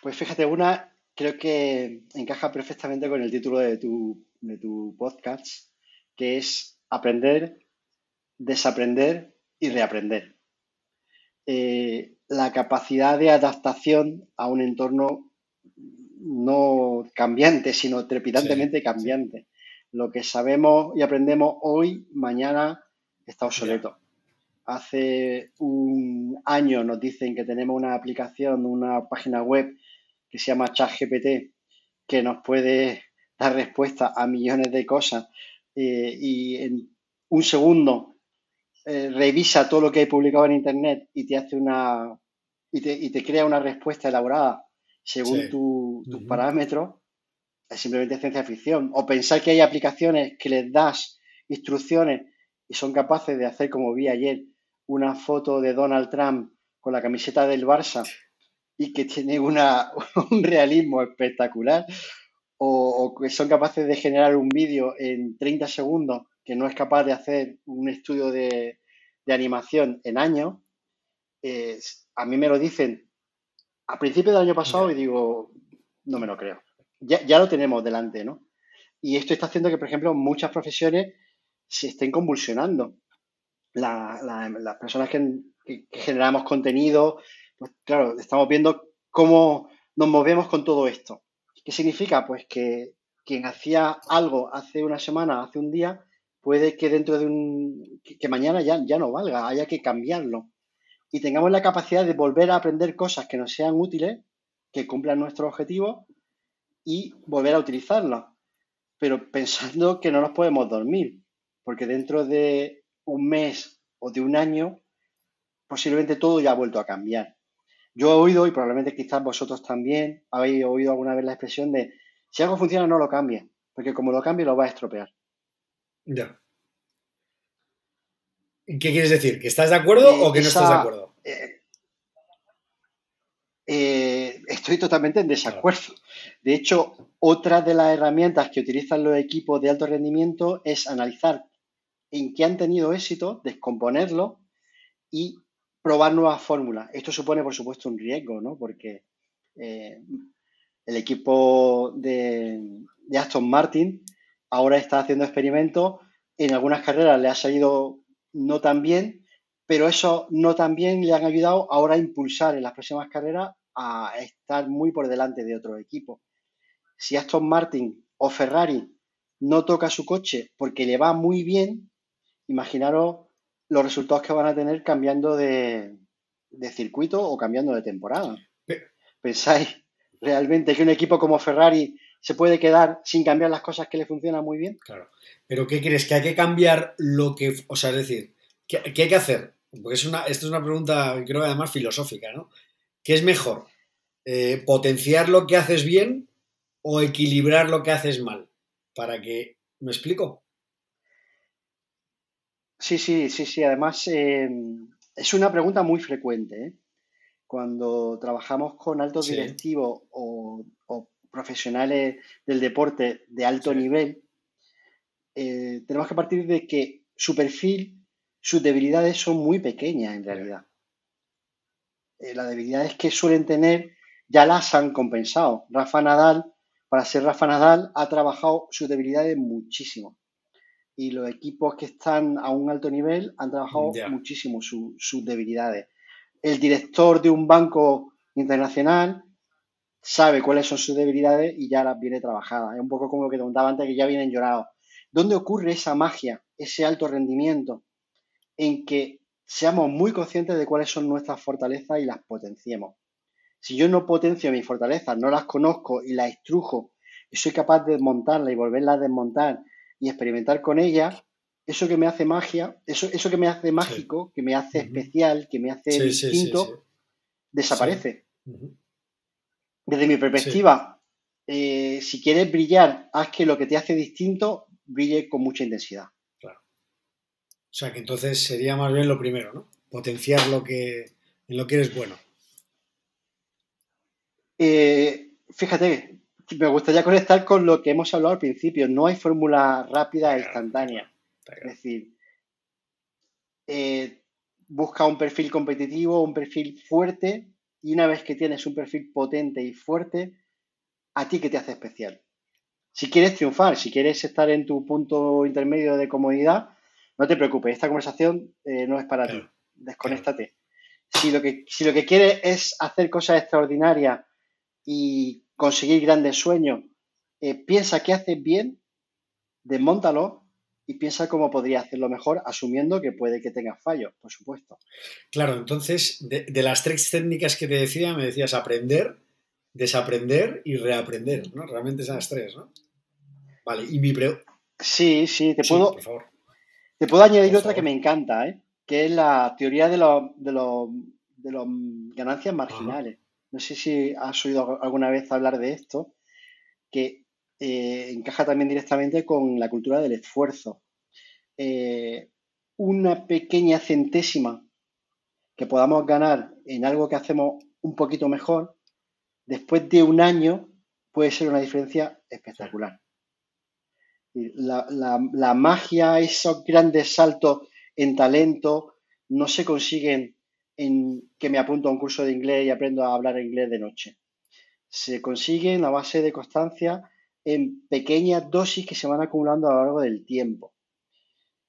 Pues fíjate, una creo que encaja perfectamente con el título de tu de tu podcast, que es aprender, desaprender y reaprender. Eh, la capacidad de adaptación a un entorno no cambiante, sino trepidantemente cambiante. Lo que sabemos y aprendemos hoy, mañana está obsoleto. Hace un año nos dicen que tenemos una aplicación, una página web que se llama ChatGPT, que nos puede respuesta a millones de cosas eh, y en un segundo eh, revisa todo lo que hay publicado en Internet y te hace una y te, crea una respuesta elaborada según tus parámetros, es simplemente ciencia ficción. O pensar que hay aplicaciones que les das instrucciones y son capaces de hacer, como vi ayer, una foto de Donald Trump con la camiseta del Barça y que tiene una, un realismo espectacular, o, que son capaces de generar un vídeo en 30 segundos que no es capaz de hacer un estudio de, animación en años, a mí me lo dicen a principios del año pasado y digo, no me lo creo. Ya, ya lo tenemos delante, ¿no? Y esto está haciendo que, por ejemplo, muchas profesiones se estén convulsionando. las personas que, generamos contenido, pues claro, estamos viendo cómo nos movemos con todo esto. ¿Qué significa? Pues que quien hacía algo hace una semana, hace un día, puede que dentro de un, que, mañana ya, ya no valga, haya que cambiarlo. Y tengamos la capacidad de volver a aprender cosas que nos sean útiles, que cumplan nuestro objetivo y volver a utilizarlos. Pero pensando que no nos podemos dormir, porque dentro de un mes o de un año, posiblemente todo ya ha vuelto a cambiar. Yo he oído, y probablemente quizás vosotros también habéis oído alguna vez la expresión de si algo funciona no lo cambie, porque como lo cambie lo va a estropear. Ya. ¿Qué quieres decir? ¿Que estás de acuerdo o que no estás de acuerdo? Eh, eh, estoy totalmente en desacuerdo. De hecho, otra de las herramientas que utilizan los equipos de alto rendimiento es analizar en qué han tenido éxito, descomponerlo y probar nuevas fórmulas. Esto supone, por supuesto, un riesgo, ¿no? Porque eh, el equipo de, Aston Martin ahora está haciendo experimentos. En algunas carreras le ha salido no tan bien, pero eso no tan bien le han ayudado ahora a impulsar en las próximas carreras a estar muy por delante de otro equipo. Si Aston Martin o Ferrari no toca su coche porque le va muy bien, imaginaros los resultados que van a tener cambiando de, circuito o cambiando de temporada. ¿Pensáis realmente que un equipo como Ferrari se puede quedar sin cambiar las cosas que le funcionan muy bien? Claro. Pero ¿qué crees? ¿Que hay que cambiar lo que... O sea, es decir, ¿qué, hay que hacer? Porque es una, esto es una pregunta, creo que además filosófica, ¿no? ¿Qué es mejor? Eh, ¿Potenciar lo que haces bien o equilibrar lo que haces mal? Para que... ¿Me explico? Sí, sí, sí, sí. Además, eh, es una pregunta muy frecuente. ¿eh? Cuando trabajamos con altos directivos o, profesionales del deporte de alto nivel, eh, tenemos que partir de que su perfil, sus debilidades son muy pequeñas en realidad. las debilidades que suelen tener ya las han compensado. Rafa Nadal, para ser Rafa Nadal, ha trabajado sus debilidades muchísimo y los equipos que están a un alto nivel han trabajado muchísimo sus debilidades. El director de un banco internacional sabe cuáles son sus debilidades y ya las viene trabajadas. Es un poco como lo que te contaba antes, que ya vienen llorados. ¿Dónde ocurre esa magia, ese alto rendimiento? En que seamos muy conscientes de cuáles son nuestras fortalezas y las potenciemos. Si yo no potencio mis fortalezas, no las conozco y las estrujo y soy capaz de desmontarlas y volverlas a desmontar y experimentar con ella, eso que me hace magia, eso, eso que me hace mágico, que me hace especial, que me hace distinto, desaparece. Desde mi perspectiva, eh, si quieres brillar, haz que lo que te hace distinto brille con mucha intensidad. Claro. O sea que entonces sería más bien lo primero, ¿no? Potenciar lo que, en lo que eres bueno. Eh, fíjate, me gustaría conectar con lo que hemos hablado al principio. No hay fórmula rápida e instantánea. Es decir, eh, busca un perfil competitivo, un perfil fuerte, y una vez que tienes un perfil potente y fuerte, ¿a ti qué te hace especial? Si quieres triunfar, si quieres estar en tu punto intermedio de comodidad, no te preocupes, esta conversación eh, no es para ti, desconéctate. Si, lo que, si lo que quieres es hacer cosas extraordinarias y conseguir grandes sueños, eh, piensa qué haces bien, desmóntalo y piensa cómo podría hacerlo mejor, asumiendo que puede que tengas fallos, por supuesto. Claro, entonces, de, las tres técnicas que te decía, me decías aprender, desaprender y reaprender, ¿no? Realmente son las tres, ¿no? Vale, y mi pregunta... Sí, sí, te puedo... Te puedo añadir otra que me encanta, ¿eh? que es la teoría de los de de los ganancias marginales. No sé si has oído alguna vez hablar de esto, que eh, encaja también directamente con la cultura del esfuerzo. Eh, una pequeña centésima que podamos ganar en algo que hacemos un poquito mejor, después de un año puede ser una diferencia espectacular. La, la, magia, esos grandes saltos en talento, no se consiguen en que me apunto a un curso de inglés y aprendo a hablar inglés de noche. Se consiguen a base de constancia en pequeñas dosis que se van acumulando a lo largo del tiempo.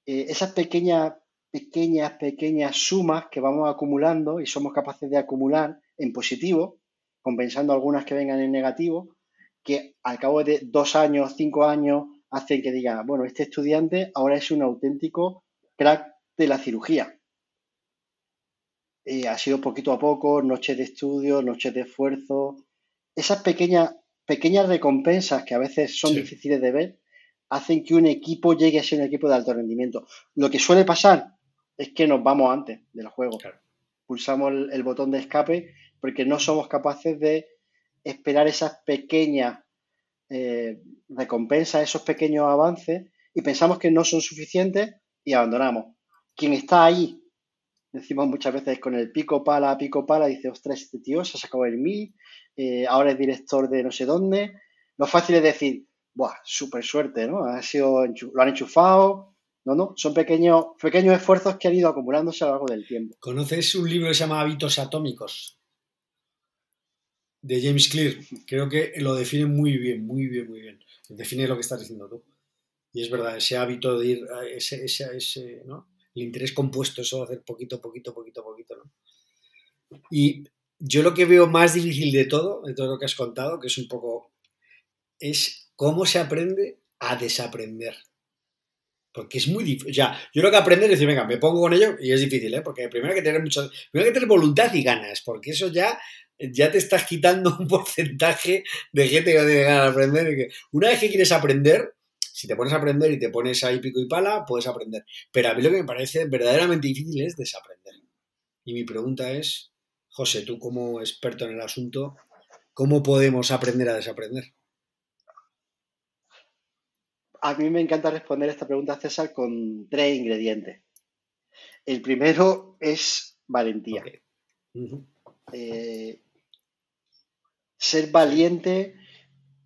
Eh, esas pequeñas, pequeñas, pequeñas sumas que vamos acumulando y somos capaces de acumular en positivo, compensando algunas que vengan en negativo, que al cabo de dos años, cinco años, hacen que diga, bueno, este estudiante ahora es un auténtico crack de la cirugía. Eh, ha sido poquito a poco, noches de estudio, noches de esfuerzo. Esas pequeñas pequeñas recompensas que a veces son difíciles de ver, hacen que un equipo llegue a ser un equipo de alto rendimiento. Lo que suele pasar es que nos vamos antes del juego. Pulsamos el, botón de escape porque no somos capaces de esperar esas pequeñas eh, recompensas, esos pequeños avances y pensamos que no son suficientes y abandonamos. Quien está ahí, decimos muchas veces con el pico pala, pico pala, dice, ostras, este tío se ha sacado el mí, eh, ahora es director de no sé dónde. Lo fácil es decir, ¡buah! Súper suerte, ¿no? Ha sido, lo han enchufado. No, no, son pequeños, pequeños esfuerzos que han ido acumulándose a lo largo del tiempo. ¿Conoces un libro que se llama Hábitos Atómicos? De James Clear. Creo que lo define muy bien, muy bien, muy bien. Define lo que estás diciendo tú. Y es verdad, ese hábito de ir, ese, ese, ese ¿no? El interés compuesto, eso hacer poquito, poquito, poquito, poquito, ¿no? Y yo lo que veo más difícil de todo, de todo lo que has contado, que es un poco, es cómo se aprende a desaprender. Porque es muy difícil. Yo lo que aprendo es decir, venga, me pongo con ello y es difícil, ¿eh? Porque primero hay que tener mucho, primero hay que tener voluntad y ganas, porque eso ya, ya te estás quitando un porcentaje de gente que no tiene ganas de aprender. Una vez que quieres aprender, si te pones a aprender y te pones ahí pico y pala, puedes aprender. Pero a mí lo que me parece verdaderamente difícil es desaprender. Y mi pregunta es, José, tú como experto en el asunto, ¿cómo podemos aprender a desaprender? A mí me encanta responder esta pregunta, César, con tres ingredientes. El primero es valentía. Eh, ser valiente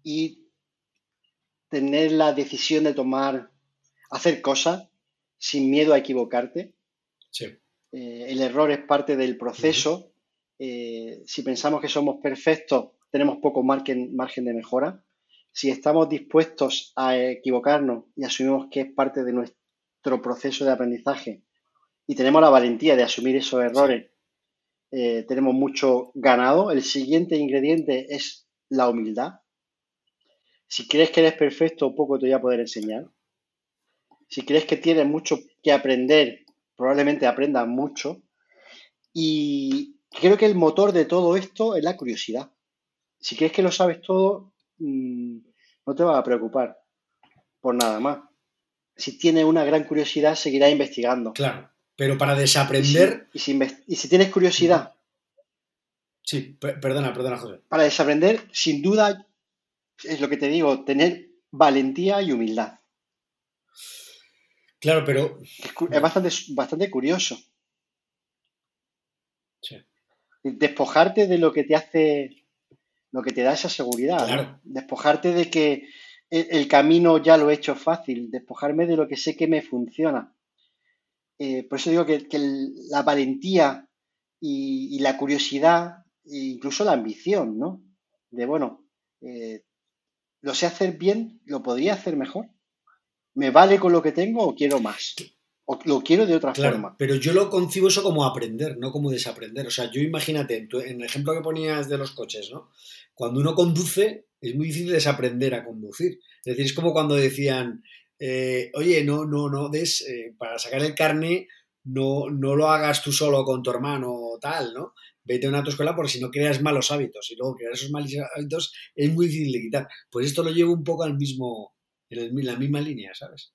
y tener la decisión de tomar, hacer cosas sin miedo a equivocarte. Sí. Eh, el error es parte del proceso eh, si pensamos que somos perfectos, tenemos poco margen, margen de mejora. Si estamos dispuestos a equivocarnos y asumimos que es parte de nuestro proceso de aprendizaje y tenemos la valentía de asumir esos errores, eh, tenemos mucho ganado. El siguiente ingrediente es la humildad. Si crees que eres perfecto, poco te voy a poder enseñar. Si crees que tienes mucho que aprender, probablemente aprendas mucho. Y, creo que el motor de todo esto es la curiosidad. Si crees que lo sabes todo, mm, no te vas a preocupar por nada más. Si tienes una gran curiosidad, seguirás investigando. Claro, pero para desaprender... Y si, tienes curiosidad... Sí, perdona, perdona, José. Para desaprender, sin duda, es lo que te digo, tener valentía y humildad. Claro, pero... Es bastante, bastante curioso despojarte de lo que te hace, lo que te da esa seguridad. Despojarte de que el, camino ya lo he hecho fácil, despojarme de lo que sé que me funciona. Eh, por eso digo que, la valentía y, la curiosidad, e incluso la ambición, ¿no? De, bueno, eh, lo sé hacer bien, lo podría hacer mejor. ¿Me vale con lo que tengo o quiero más? o lo quiero de otra forma. Pero yo lo concibo eso como aprender, no como desaprender. O sea, yo imagínate, en, en el ejemplo que ponías de los coches, ¿no? Cuando uno conduce, es muy difícil desaprender a conducir. Es decir, es como cuando decían, eh, oye, no, no, no des, eh, para sacar el carne, no, no lo hagas tú solo con tu hermano o tal, ¿no? Vete a una autoescuela porque si no creas malos hábitos y luego crear esos malos hábitos es muy difícil de quitar. Pues esto lo llevo un poco al mismo, en la misma línea, ¿sabes?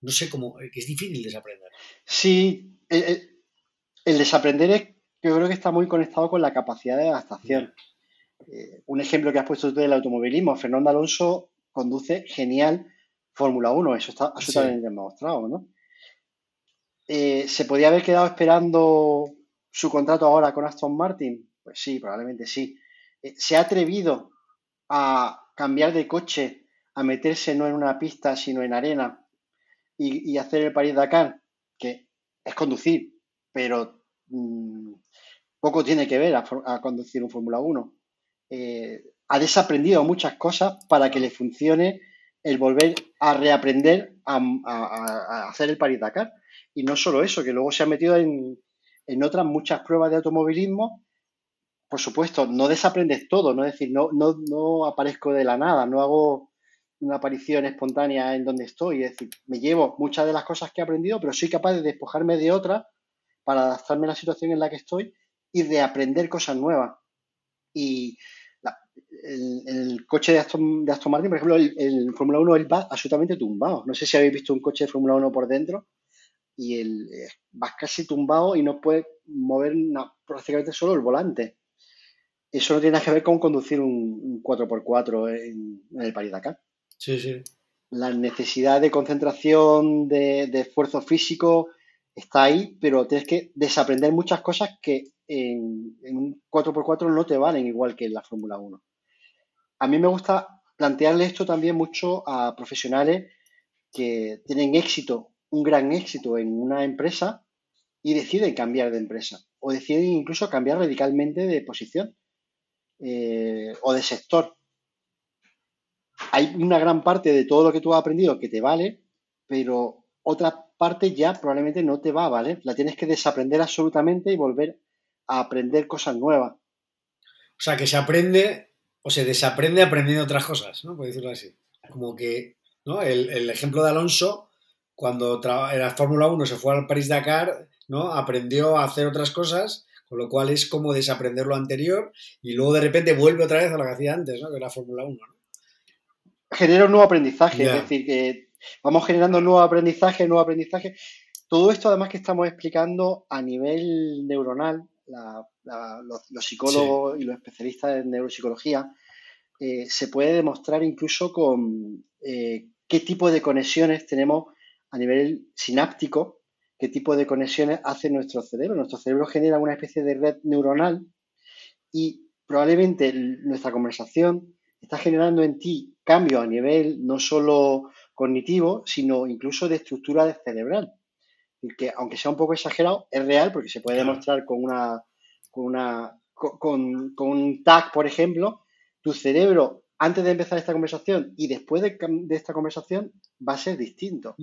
No sé cómo, que es difícil desaprender. Sí, el, desaprender es, yo creo que está muy conectado con la capacidad de adaptación. Eh, un ejemplo que has puesto tú del automovilismo, Fernando Alonso conduce genial Fórmula 1, eso está absolutamente demostrado, ¿no? Eh, ¿Se podía haber quedado esperando su contrato ahora con Aston Martin? Pues sí, probablemente sí. Eh, ¿Se ha atrevido a cambiar de coche, a meterse no en una pista, sino en arena y, hacer el París-Dakar? Que es conducir, pero mm, poco tiene que ver a, a conducir un Fórmula 1. Eh, ha desaprendido muchas cosas para que le funcione el volver a reaprender a, hacer el Paris Dakar. Y no solo eso, que luego se ha metido en, otras muchas pruebas de automovilismo. Por supuesto, no desaprendes todo, no es decir, no, no, no aparezco de la nada, no hago una aparición espontánea en donde estoy. Es decir, me llevo muchas de las cosas que he aprendido, pero soy capaz de despojarme de otras para adaptarme a la situación en la que estoy y de aprender cosas nuevas. Y el, coche de Aston, de Aston Martin, por ejemplo, el, Fórmula 1 él va absolutamente tumbado. No sé si habéis visto un coche de Fórmula 1 por dentro y el, eh, vas casi tumbado y no puedes mover prácticamente solo el volante. Eso no tiene nada que ver con conducir un, 4x4 en, el París Dakar. Sí, sí. La necesidad de concentración, de, de esfuerzo físico, está ahí, pero tienes que desaprender muchas cosas que en, un 4x4 no te valen igual que en la Fórmula 1. A mí me gusta plantearle esto también mucho a profesionales que tienen éxito, un gran éxito en una empresa y deciden cambiar de empresa o deciden incluso cambiar radicalmente de posición eh, o de sector. Hay una gran parte de todo lo que tú has aprendido que te vale, pero otra parte ya probablemente no te va a valer. La tienes que desaprender absolutamente y volver a aprender cosas nuevas. O sea, que se aprende o se desaprende aprendiendo otras cosas, ¿no? Por decirlo así. Como que, ¿no? El, ejemplo de Alonso, cuando en la Fórmula 1 se fue al París-Dakar, ¿no? Aprendió a hacer otras cosas, con lo cual es como desaprender lo anterior y luego de repente vuelve otra vez a lo que hacía antes, ¿no? Que la Fórmula 1, ¿no? Genera un nuevo aprendizaje, es decir, que vamos generando nuevo aprendizaje, nuevo aprendizaje. Todo esto además que estamos explicando a nivel neuronal, los, psicólogos y los especialistas en neuropsicología, eh, se puede demostrar incluso con eh, qué tipo de conexiones tenemos a nivel sináptico, qué tipo de conexiones hace nuestro cerebro. Nuestro cerebro genera una especie de red neuronal y probablemente nuestra conversación está generando en ti cambios a nivel no solo cognitivo, sino incluso de estructura cerebral que aunque sea un poco exagerado, es real porque se puede demostrar con una, con una con, un tag, por ejemplo, tu cerebro antes de empezar esta conversación y después de, esta conversación va a ser distinto.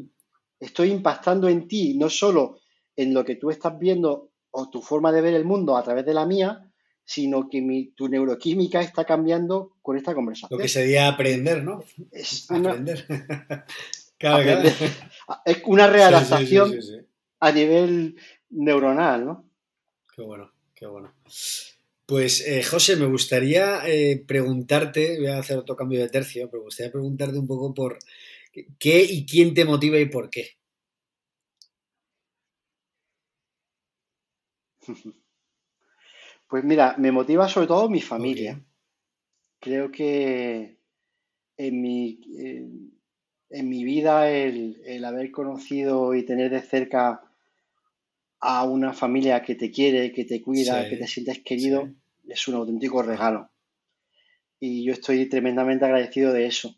Estoy impactando en ti, no solo en lo que tú estás viendo o tu forma de ver el mundo a través de la mía, sino que mi, tu neuroquímica está cambiando con esta conversación. Lo que sería aprender, ¿no? Es aprender. Es una readaptación a nivel neuronal, ¿no? Qué bueno, qué bueno. Pues eh, José, me gustaría eh, preguntarte, voy a hacer otro cambio de tercio, pero me gustaría preguntarte un poco por qué y quién te motiva y por qué. Pues mira, me motiva sobre todo mi familia. Creo que en mi, en mi vida el, el, haber conocido y tener de cerca a una familia que te quiere, que te cuida, que te sientes querido, es un auténtico regalo. Y yo estoy tremendamente agradecido de eso.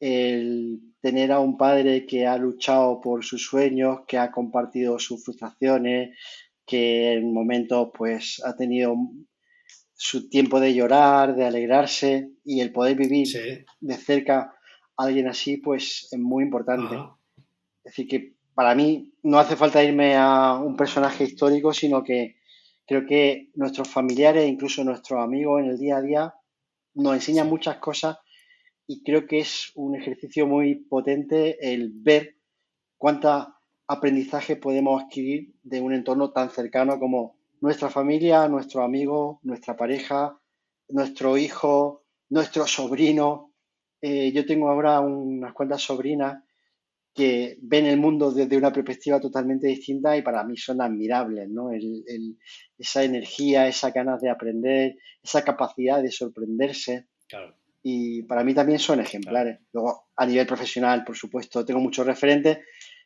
El tener a un padre que ha luchado por sus sueños, que ha compartido sus frustraciones, que en momentos pues ha tenido su tiempo de llorar, de alegrarse y el poder vivir de cerca a alguien así pues es muy importante. Es decir, que para mí no hace falta irme a un personaje histórico, sino que creo que nuestros familiares, incluso nuestros amigos en el día a día, nos enseñan muchas cosas y creo que es un ejercicio muy potente el ver cuánta aprendizaje podemos adquirir de un entorno tan cercano como nuestra familia, nuestros amigos, nuestra pareja, nuestro hijo, nuestro sobrino. Eh, yo tengo ahora unas cuantas sobrinas que ven el mundo desde una perspectiva totalmente distinta y para mí son admirables, ¿no? esa energía, esa ganas de aprender, esa capacidad de sorprenderse. Y para mí también son ejemplares. Luego, a nivel profesional, por supuesto, tengo muchos referentes,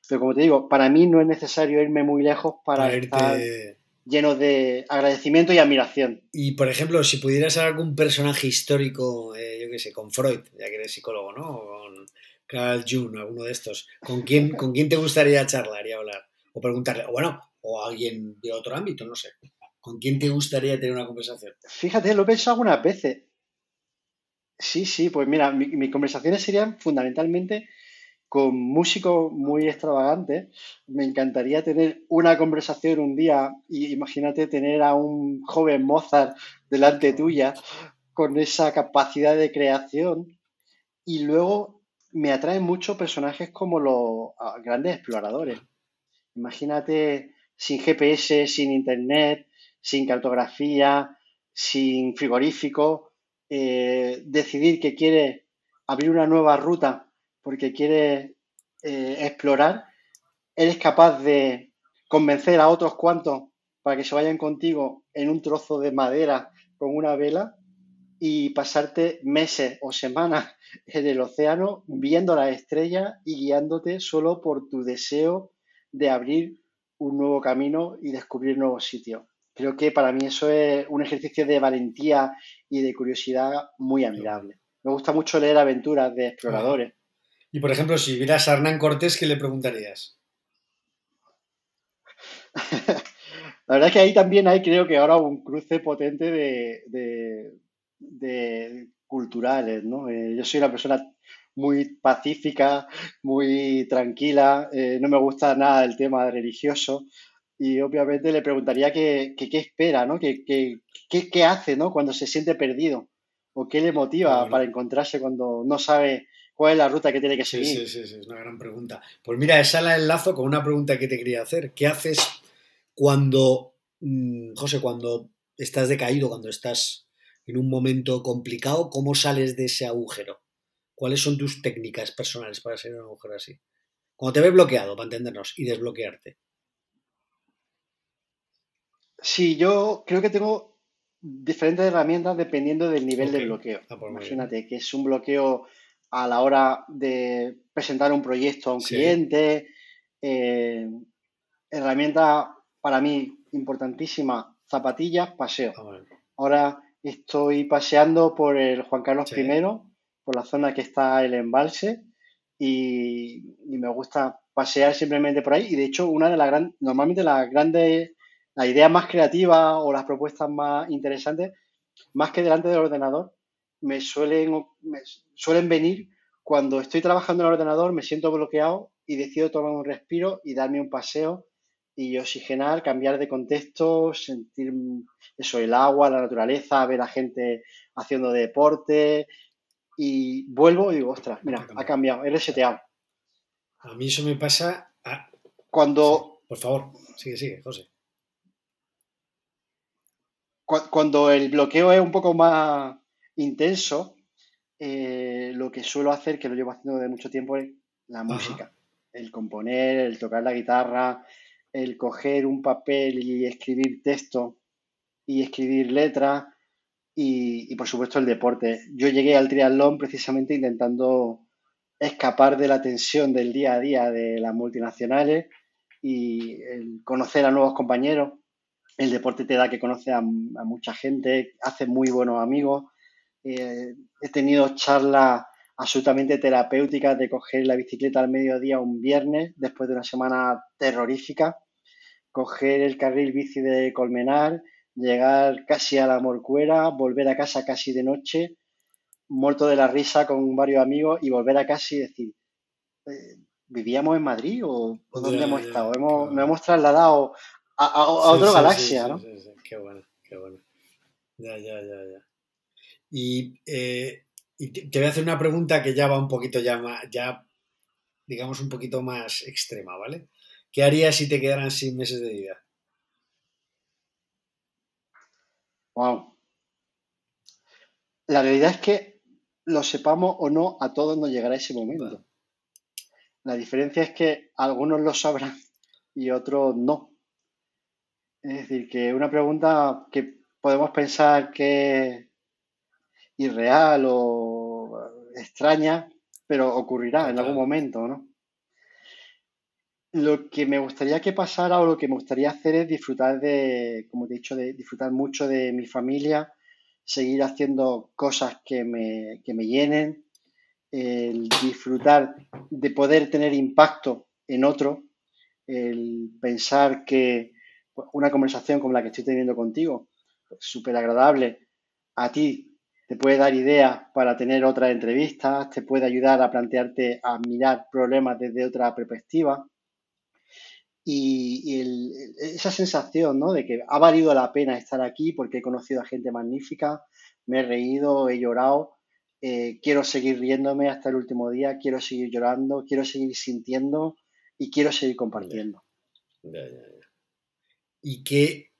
pero como te digo, para mí no es necesario irme muy lejos para, estar lleno de agradecimiento y admiración. Y, por ejemplo, si pudieras ser algún personaje histórico, eh, yo qué sé, con Freud, ya que eres psicólogo, ¿no? O con Carl Jung, alguno de estos, ¿con quién, ¿con quién te gustaría charlar y hablar? O preguntarle, o bueno, o alguien de otro ámbito, no sé. ¿Con quién te gustaría tener una conversación? Fíjate, lo he pensado algunas veces. Sí, sí, pues mira, mis conversaciones serían fundamentalmente con músicos muy extravagantes. Me encantaría tener una conversación un día y imagínate tener a un joven Mozart delante tuya con esa capacidad de creación y luego me atraen mucho personajes como los ah, grandes exploradores. Imagínate sin GPS, sin internet, sin cartografía, sin frigorífico, eh, decidir que quiere abrir una nueva ruta porque quiere eh, explorar, eres capaz de convencer a otros cuantos para que se vayan contigo en un trozo de madera con una vela y pasarte meses o semanas en el océano viendo las estrellas y guiándote solo por tu deseo de abrir un nuevo camino y descubrir nuevos sitios. Creo que para mí eso es un ejercicio de valentía y de curiosidad muy admirable. Me gusta mucho leer aventuras de exploradores. Y por ejemplo, si vieras a Hernán Cortés, ¿qué le preguntarías? La verdad es que ahí también hay, creo que ahora un cruce potente de, culturales, ¿no? Eh, yo soy una persona muy pacífica, muy tranquila, eh, no me gusta nada el tema religioso y obviamente le preguntaría qué, qué, espera, ¿no? ¿Qué, qué, hace, ¿no? Cuando se siente perdido o qué le motiva para encontrarse cuando no sabe cuál es la ruta que tiene que seguir. Sí, sí, sí, es una gran pregunta. Pues mira, esa la enlazo con una pregunta que te quería hacer. ¿Qué haces cuando, mm, José, cuando estás decaído, cuando estás en un momento complicado, ¿cómo sales de ese agujero? ¿Cuáles son tus técnicas personales para salir de un agujero así? Cuando te ves bloqueado, para entendernos, y desbloquearte. Sí, yo creo que tengo diferentes herramientas dependiendo del nivel de bloqueo. Ah, pues Imagínate que es un bloqueo a la hora de presentar un proyecto a un cliente. Eh, herramienta para mí importantísima, zapatillas, paseo. Ah, Ahora estoy paseando por el Juan Carlos I, por la zona que está el embalse, y, me gusta pasear simplemente por ahí. Y de hecho, una de las grandes, normalmente las grandes, las ideas más creativas o las propuestas más interesantes, más que delante del ordenador, me suelen, suelen venir cuando estoy trabajando en el ordenador, me siento bloqueado y decido tomar un respiro y darme un paseo y oxigenar, cambiar de contexto, sentir eso, el agua, la naturaleza, ver a gente haciendo deporte y vuelvo y digo, ostras, mira, ha cambiado, he reseteado. A mí eso me pasa cuando... por favor, sigue, sigue, José. Cuando el bloqueo es un poco más intenso, eh, lo que suelo hacer, que lo llevo haciendo de mucho tiempo, es la música. El componer, el tocar la guitarra, el coger un papel y escribir texto y escribir letras y, por supuesto el deporte. Yo llegué al triatlón precisamente intentando escapar de la tensión del día a día de las multinacionales y conocer a nuevos compañeros. El deporte te da que conocer a, a mucha gente, hace muy buenos amigos eh, he tenido charlas absolutamente terapéuticas de coger la bicicleta al mediodía un viernes después de una semana terrorífica, coger el carril bici de Colmenar, llegar casi a la Morcuera, volver a casa casi de noche, muerto de la risa con varios amigos y volver a casa y decir, eh, vivíamos en Madrid o, dónde hemos estado. Hemos, nos hemos trasladado a, a, otra galaxia, ¿no? Qué bueno, qué bueno. Ya, ya, ya, ya. Y, eh, te, voy a hacer una pregunta que ya va un poquito ya, ya digamos, un poquito más extrema, ¿vale? ¿Qué harías si te quedaran seis meses de vida? Wow. La realidad es que lo sepamos o no, a todos nos llegará ese momento. La diferencia es que algunos lo sabrán y otros no. Es decir, que una pregunta que podemos pensar que es irreal o extraña, pero ocurrirá en algún momento, ¿no? Lo que me gustaría que pasara o lo que me gustaría hacer es disfrutar de, como te he dicho, de disfrutar mucho de mi familia, seguir haciendo cosas que me, que me llenen, el disfrutar de poder tener impacto en otro, el pensar que una conversación como la que estoy teniendo contigo, súper agradable, a ti te puede dar ideas para tener otras entrevistas, te puede ayudar a plantearte, a mirar problemas desde otra perspectiva. Y, esa sensación ¿no? de que ha valido la pena estar aquí porque he conocido a gente magnífica, me he reído, he llorado, eh, quiero seguir riéndome hasta el último día, quiero seguir llorando, quiero seguir sintiendo y quiero seguir compartiendo. Y que,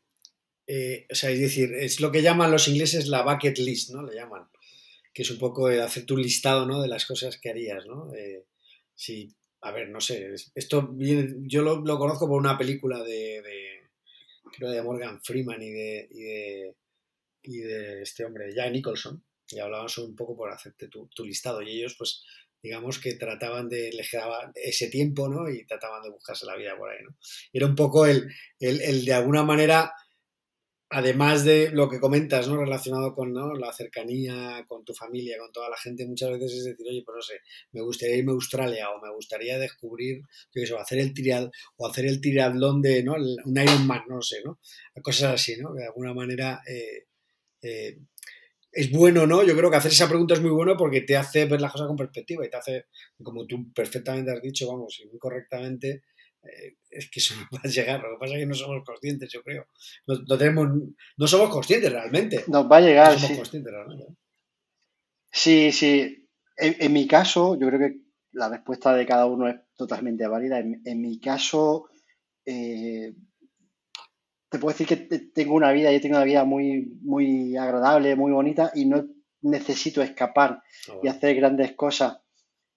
eh, o sea, es decir, es lo que llaman los ingleses la bucket list, ¿no? Le llaman, que es un poco hacer tu listado, ¿no? De las cosas que harías, ¿no? Eh, sí, a ver, no sé, esto viene, yo lo, conozco por una película de, creo de Morgan Freeman y de, y de, y de este hombre, Jack Nicholson, y hablábamos un poco por hacerte tu, listado. Y ellos, pues, digamos que trataban de, les ese tiempo, ¿no? Y trataban de buscarse la vida por ahí, ¿no? era un poco el, el, de alguna manera, además de lo que comentas, ¿no? Relacionado con la cercanía, con tu familia, con toda la gente, muchas veces es decir, oye, pues no sé, me gustaría irme a Australia o me gustaría descubrir, yo qué sé, hacer el trial o hacer el triatlón de, ¿no? Un Ironman, no sé, ¿no? Cosas así, ¿no? De alguna manera... Eh, eh, es bueno, ¿no? Yo creo que hacer esa pregunta es muy bueno porque te hace ver las cosas con perspectiva y te hace, como tú perfectamente has dicho, vamos, y muy correctamente, eh, es que eso no va a llegar. Lo que pasa es que no somos conscientes, yo creo. No, tenemos, no somos conscientes realmente. Nos va a llegar. sí. Sí, sí. En, mi caso, yo creo que la respuesta de cada uno es totalmente válida. En, mi caso, eh, te puedo decir que tengo una vida, yo tengo una vida muy, muy agradable, muy bonita y no necesito escapar ah, y hacer grandes cosas.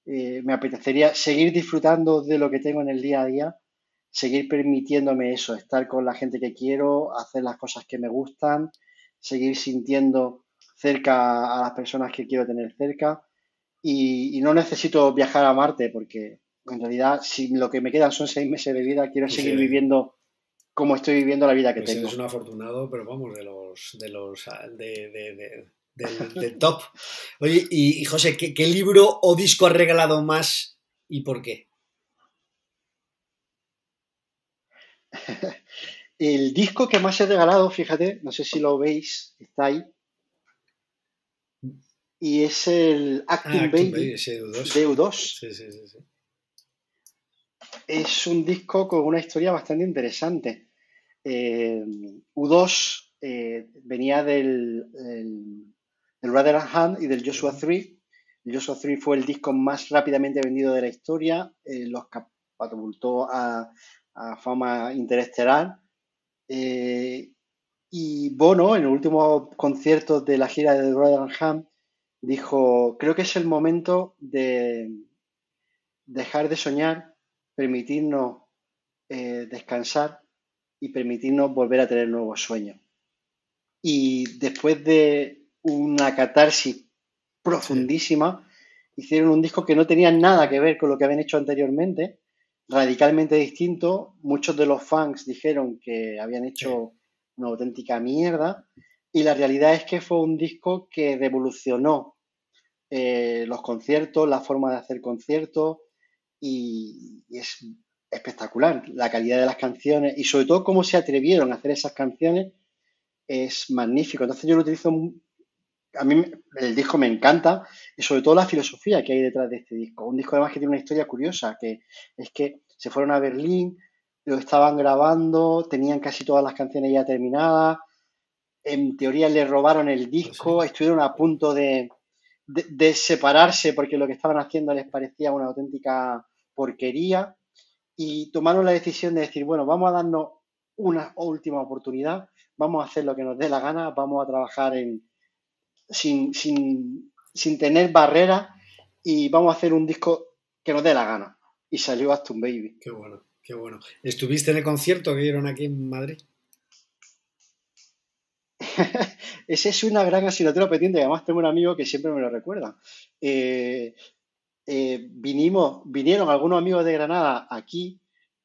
Eh, me apetecería seguir disfrutando de lo que tengo en el día a día, seguir permitiéndome eso, estar con la gente que quiero, hacer las cosas que me gustan, seguir sintiendo cerca a las personas que quiero tener cerca. Y, no necesito viajar a Marte porque en realidad si lo que me quedan son seis meses de vida, quiero seguir viviendo como estoy viviendo la vida que pues tengo. Eres un afortunado, pero vamos, de los, de los ah, de, del, top. Oye, y, José, ¿qué, libro o disco has regalado más y por qué? El disco que más he regalado, fíjate, no sé si lo veis, está ahí. Y es el Acting, ah, Baby, de U2. Sí, sí, sí, sí es un disco con una historia bastante interesante. Eh, U2 eh, venía del, del Rather Hand y del Joshua 3. El Joshua 3 fue el disco más rápidamente vendido de la historia, eh, los catapultó a, a fama interestelar. y Bono, en el último concierto de la gira de Rather Hand, dijo, creo que es el momento de dejar de soñar permitirnos eh, descansar y permitirnos volver a tener nuevos sueños. Y después de una catarsis profundísima, hicieron un disco que no tenía nada que ver con lo que habían hecho anteriormente, radicalmente distinto. Muchos de los fans dijeron que habían hecho una auténtica mierda. Y la realidad es que fue un disco que revolucionó eh, los conciertos, la forma de hacer conciertos, y, es espectacular. La calidad de las canciones y sobre todo cómo se atrevieron a hacer esas canciones es magnífico. Entonces yo lo utilizo a mí el disco me encanta y sobre todo la filosofía que hay detrás de este disco. Un disco además que tiene una historia curiosa, que es que se fueron a Berlín, lo estaban grabando, tenían casi todas las canciones ya terminadas, en teoría le robaron el disco, estuvieron a punto de, de, separarse porque lo que estaban haciendo les parecía una auténtica porquería y tomaron la decisión de decir, bueno, vamos a darnos una última oportunidad, vamos a hacer lo que nos dé la gana, vamos a trabajar en, sin, sin, sin tener barreras y vamos a hacer un disco que nos dé la gana. Y salió Aston Baby. Qué bueno, qué bueno. ¿Estuviste en el concierto que dieron aquí en Madrid? Esa es una gran asignatura pendiente. Además, tengo un amigo que siempre me lo recuerda. Eh, eh, vinimos, vinieron algunos amigos de Granada aquí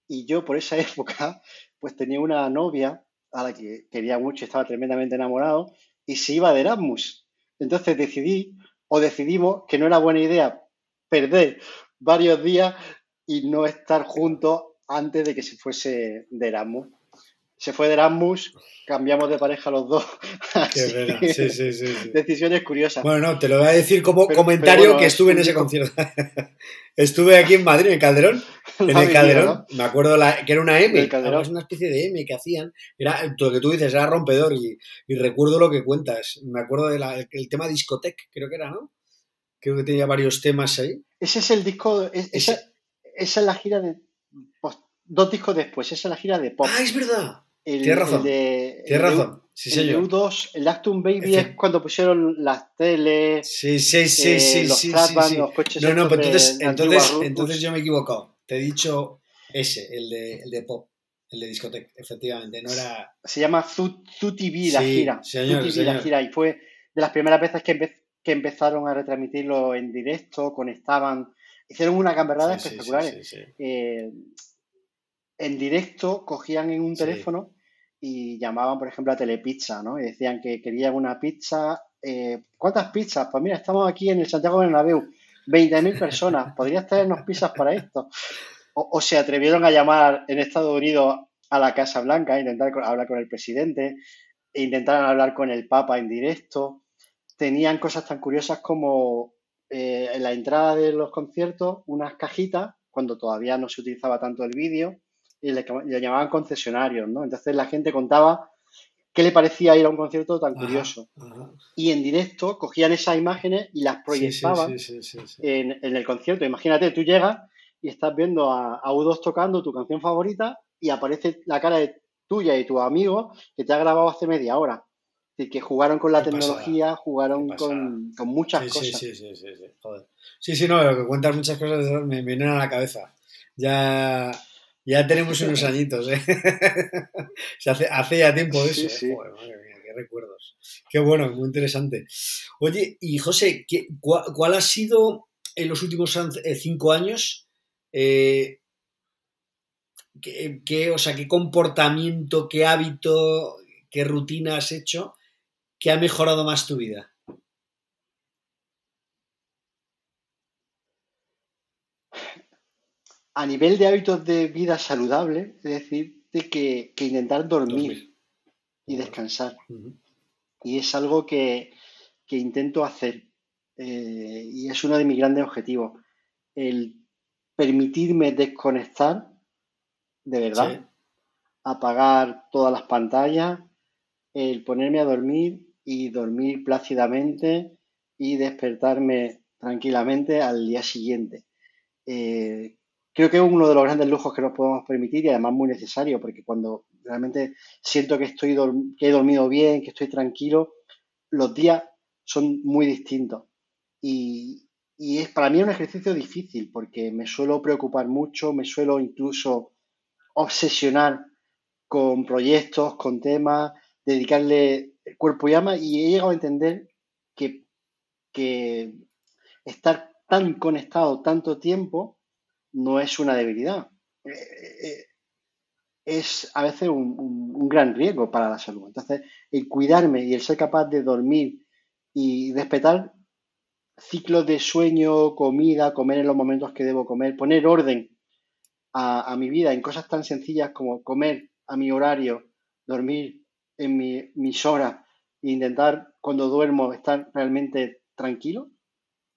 y yo por esa época pues tenía una novia a la que quería mucho, estaba tremendamente enamorado y se iba de Erasmus. Entonces decidí o decidimos que no era buena idea perder varios días y no estar juntos antes de que se fuese de Erasmus se fue de Erasmus, cambiamos de pareja los dos. Qué sí, sí, sí, Decisiones curiosas. Bueno, no, te lo voy a decir como comentario que estuve en ese concierto. estuve aquí en Madrid, en Calderón. En el Calderón. Me acuerdo que era una M. Era una especie de M que hacían. Era lo que tú dices, era rompedor. Y, recuerdo lo que cuentas. Me acuerdo del tema discoteca, creo que era, ¿no? Creo que tenía varios temas ahí. Ese es el disco. esa, esa, es la gira de. Pues, dos discos después, esa es la gira de pop. Ah, es verdad. Tienes razón. Tienes razón. Sí, el señor. U2, el Actum Baby es cuando pusieron las teles. Sí, sí, sí, eh, sí, los sí, sí, los coches. No, no, pero entonces, entonces, entonces yo me he equivocado. Te he dicho ese, el de, el de pop, el de discoteca, efectivamente. No era. Se llama ZUTV la gira. Señor, la gira. Y fue de las primeras veces que, que empezaron a retransmitirlo en directo, conectaban. Hicieron una camperada espectacular. Eh, en directo cogían en un teléfono y llamaban, por ejemplo, a Telepizza, ¿no? Y decían que querían una pizza. Eh, ¿Cuántas pizzas? Pues mira, estamos aquí en el Santiago Bernabéu, 20.000 personas. ¿Podrías traernos pizzas para esto? O, se atrevieron a llamar en Estados Unidos a la Casa Blanca, a intentar hablar con el presidente, e intentaron hablar con el Papa en directo. Tenían cosas tan curiosas como eh, en la entrada de los conciertos unas cajitas, cuando todavía no se utilizaba tanto el vídeo, y le, llamaban concesionarios, ¿no? Entonces la gente contaba qué le parecía ir a un concierto tan curioso. Y en directo cogían esas imágenes y las proyectaban en, el concierto. Imagínate, tú llegas y estás viendo a, U2 tocando tu canción favorita y aparece la cara de tuya y tu amigo que te ha grabado hace media hora. Y que jugaron con la tecnología, jugaron con, muchas cosas. Sí, sí, sí, sí, Joder. Sí, sí, no, lo que cuentas muchas cosas me vienen a la cabeza. Ya ya tenemos unos añitos, ¿eh? hace, ya tiempo de eso. ¿eh? madre mía, qué recuerdos. Qué bueno, muy interesante. Oye, y José, cuál, ha sido en los últimos eh, cinco años? Eh, qué, o sea, ¿Qué comportamiento, qué hábito, qué rutina has hecho que ha mejorado más tu vida? A nivel de hábitos de vida saludable, es decir, de que, intentar dormir, y descansar. Y es algo que, intento hacer. Eh, y es uno de mis grandes objetivos. El permitirme desconectar, de verdad, apagar todas las pantallas, el ponerme a dormir y dormir plácidamente y despertarme tranquilamente al día siguiente. Eh, creo que es uno de los grandes lujos que nos podemos permitir y además muy necesario, porque cuando realmente siento que, estoy que he dormido bien, que estoy tranquilo, los días son muy distintos. Y, es para mí un ejercicio difícil, porque me suelo preocupar mucho, me suelo incluso obsesionar con proyectos, con temas, dedicarle cuerpo y alma, y he llegado a entender que, que estar tan conectado tanto tiempo no es una debilidad. Eh, eh, es a veces un, gran riesgo para la salud. Entonces, el cuidarme y el ser capaz de dormir y respetar ciclos de sueño, comida, comer en los momentos que debo comer, poner orden a, mi vida en cosas tan sencillas como comer a mi horario, dormir en mi, mis horas e intentar cuando duermo estar realmente tranquilo.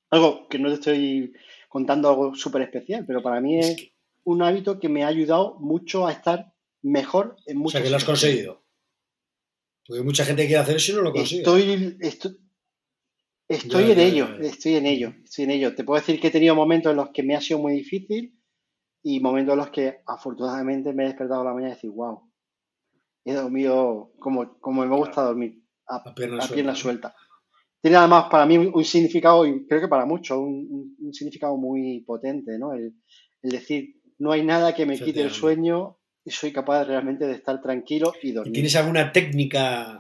Algo que no estoy contando algo súper especial, pero para mí es un hábito que me ha ayudado mucho a estar mejor en muchos O sea, que lo has conseguido. Porque mucha gente quiere hacer eso y no lo consigue. Estoy, estoy, estoy en ello, estoy en ello, estoy en ello. Te puedo decir que he tenido momentos en los que me ha sido muy difícil y momentos en los que afortunadamente me he despertado a la mañana y decir, wow, he dormido como, como me gusta dormir, a, pierna, suelta. Tiene además para mí un, significado, y creo que para muchos, un, significado muy potente, ¿no? El, decir, no hay nada que me quite el sueño y soy capaz realmente de estar tranquilo y dormir. ¿Tienes alguna técnica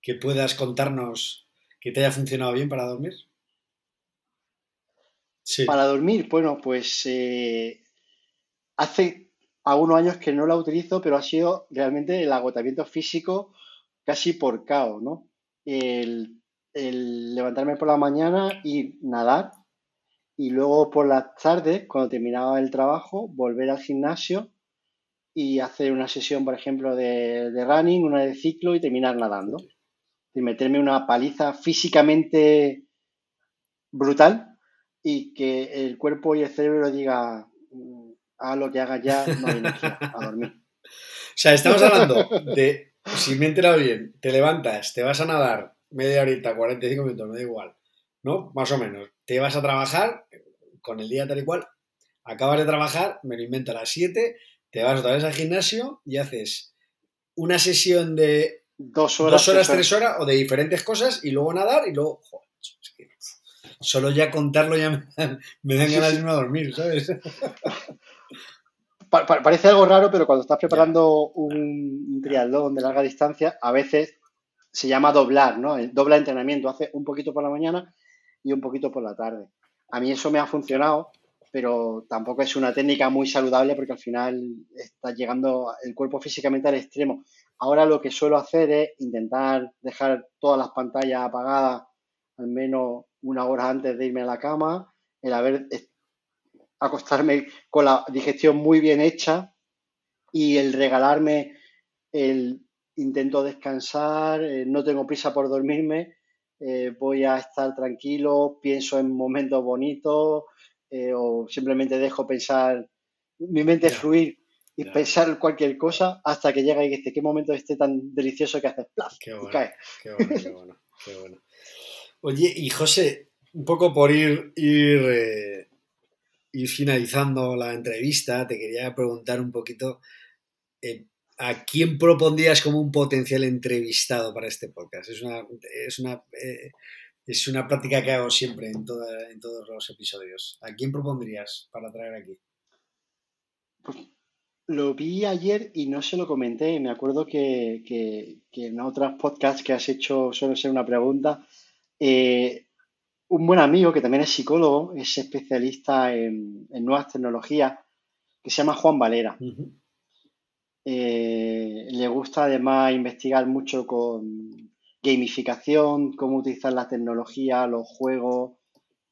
que puedas contarnos que te haya funcionado bien para dormir? Sí. Para dormir, bueno, pues eh, hace algunos años que no la utilizo, pero ha sido realmente el agotamiento físico casi por caos, ¿no? El, levantarme por la mañana y nadar, y luego por las tardes, cuando terminaba el trabajo, volver al gimnasio y hacer una sesión, por ejemplo, de, running, una de ciclo y terminar nadando. Y meterme una paliza físicamente brutal y que el cuerpo y el cerebro diga, a lo que haga ya, no hay energía, a dormir. O sea, estamos hablando de, si me he enterado bien, te levantas, te vas a nadar media horita, 45 minutos, me da igual, ¿no? Más o menos. Te vas a trabajar con el día tal y cual, acabas de trabajar, me lo invento a las 7, te vas otra vez al gimnasio y haces una sesión de dos horas, tres, horas. o de diferentes cosas y luego nadar y luego, joder, es que solo ya contarlo ya me, me dan ganas de irme a dormir, ¿sabes? parece algo raro, pero cuando estás preparando un, triatlón de larga distancia, a veces se llama doblar, ¿no? El dobla entrenamiento, hace un poquito por la mañana y un poquito por la tarde. A mí eso me ha funcionado, pero tampoco es una técnica muy saludable porque al final está llegando el cuerpo físicamente al extremo. Ahora lo que suelo hacer es intentar dejar todas las pantallas apagadas al menos una hora antes de irme a la cama, el haber acostarme con la digestión muy bien hecha y el regalarme el intento descansar, eh, no tengo prisa por dormirme, eh, voy a estar tranquilo, pienso en momentos bonitos eh, o simplemente dejo pensar, mi mente fluir y pensar cualquier cosa hasta que llega y dice, qué momento esté tan delicioso que haces ¡plaf! Qué bueno, Qué bueno, qué bueno, qué bueno. Oye, y José, un poco por ir, ir ir finalizando la entrevista, te quería preguntar un poquito eh, a quién propondrías como un potencial entrevistado para este podcast. Es una, es una, eh, es una práctica que hago siempre en, en todos los episodios. ¿A quién propondrías para traer aquí? Pues lo vi ayer y no se lo comenté. Me acuerdo que, en otros podcasts que has hecho suele ser una pregunta. Eh, un buen amigo que también es psicólogo, es especialista en, nuevas tecnologías, que se llama Juan Valera. Eh, le gusta además investigar mucho con gamificación, cómo utilizar la tecnología, los juegos,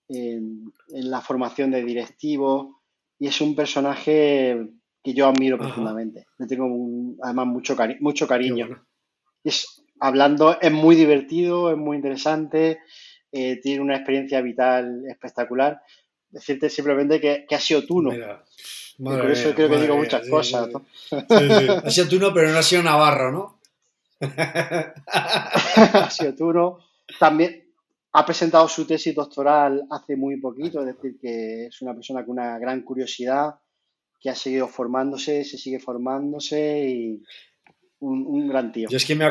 en, la formación de directivos, y es un personaje que yo admiro profundamente. Le tengo además mucho, mucho cariño. Es, hablando, es muy divertido, es muy interesante eh, tiene una experiencia vital espectacular. Decirte simplemente que, ha sido tú, no. Por eso creo que digo muchas cosas. Ha sido tú, no, pero no ha sido Navarro, ¿no? ha sido tú, no. También ha presentado su tesis doctoral hace muy poquito, es decir, que es una persona con una gran curiosidad, que ha seguido formándose, se sigue formándose y un, gran tío. Yo es que me,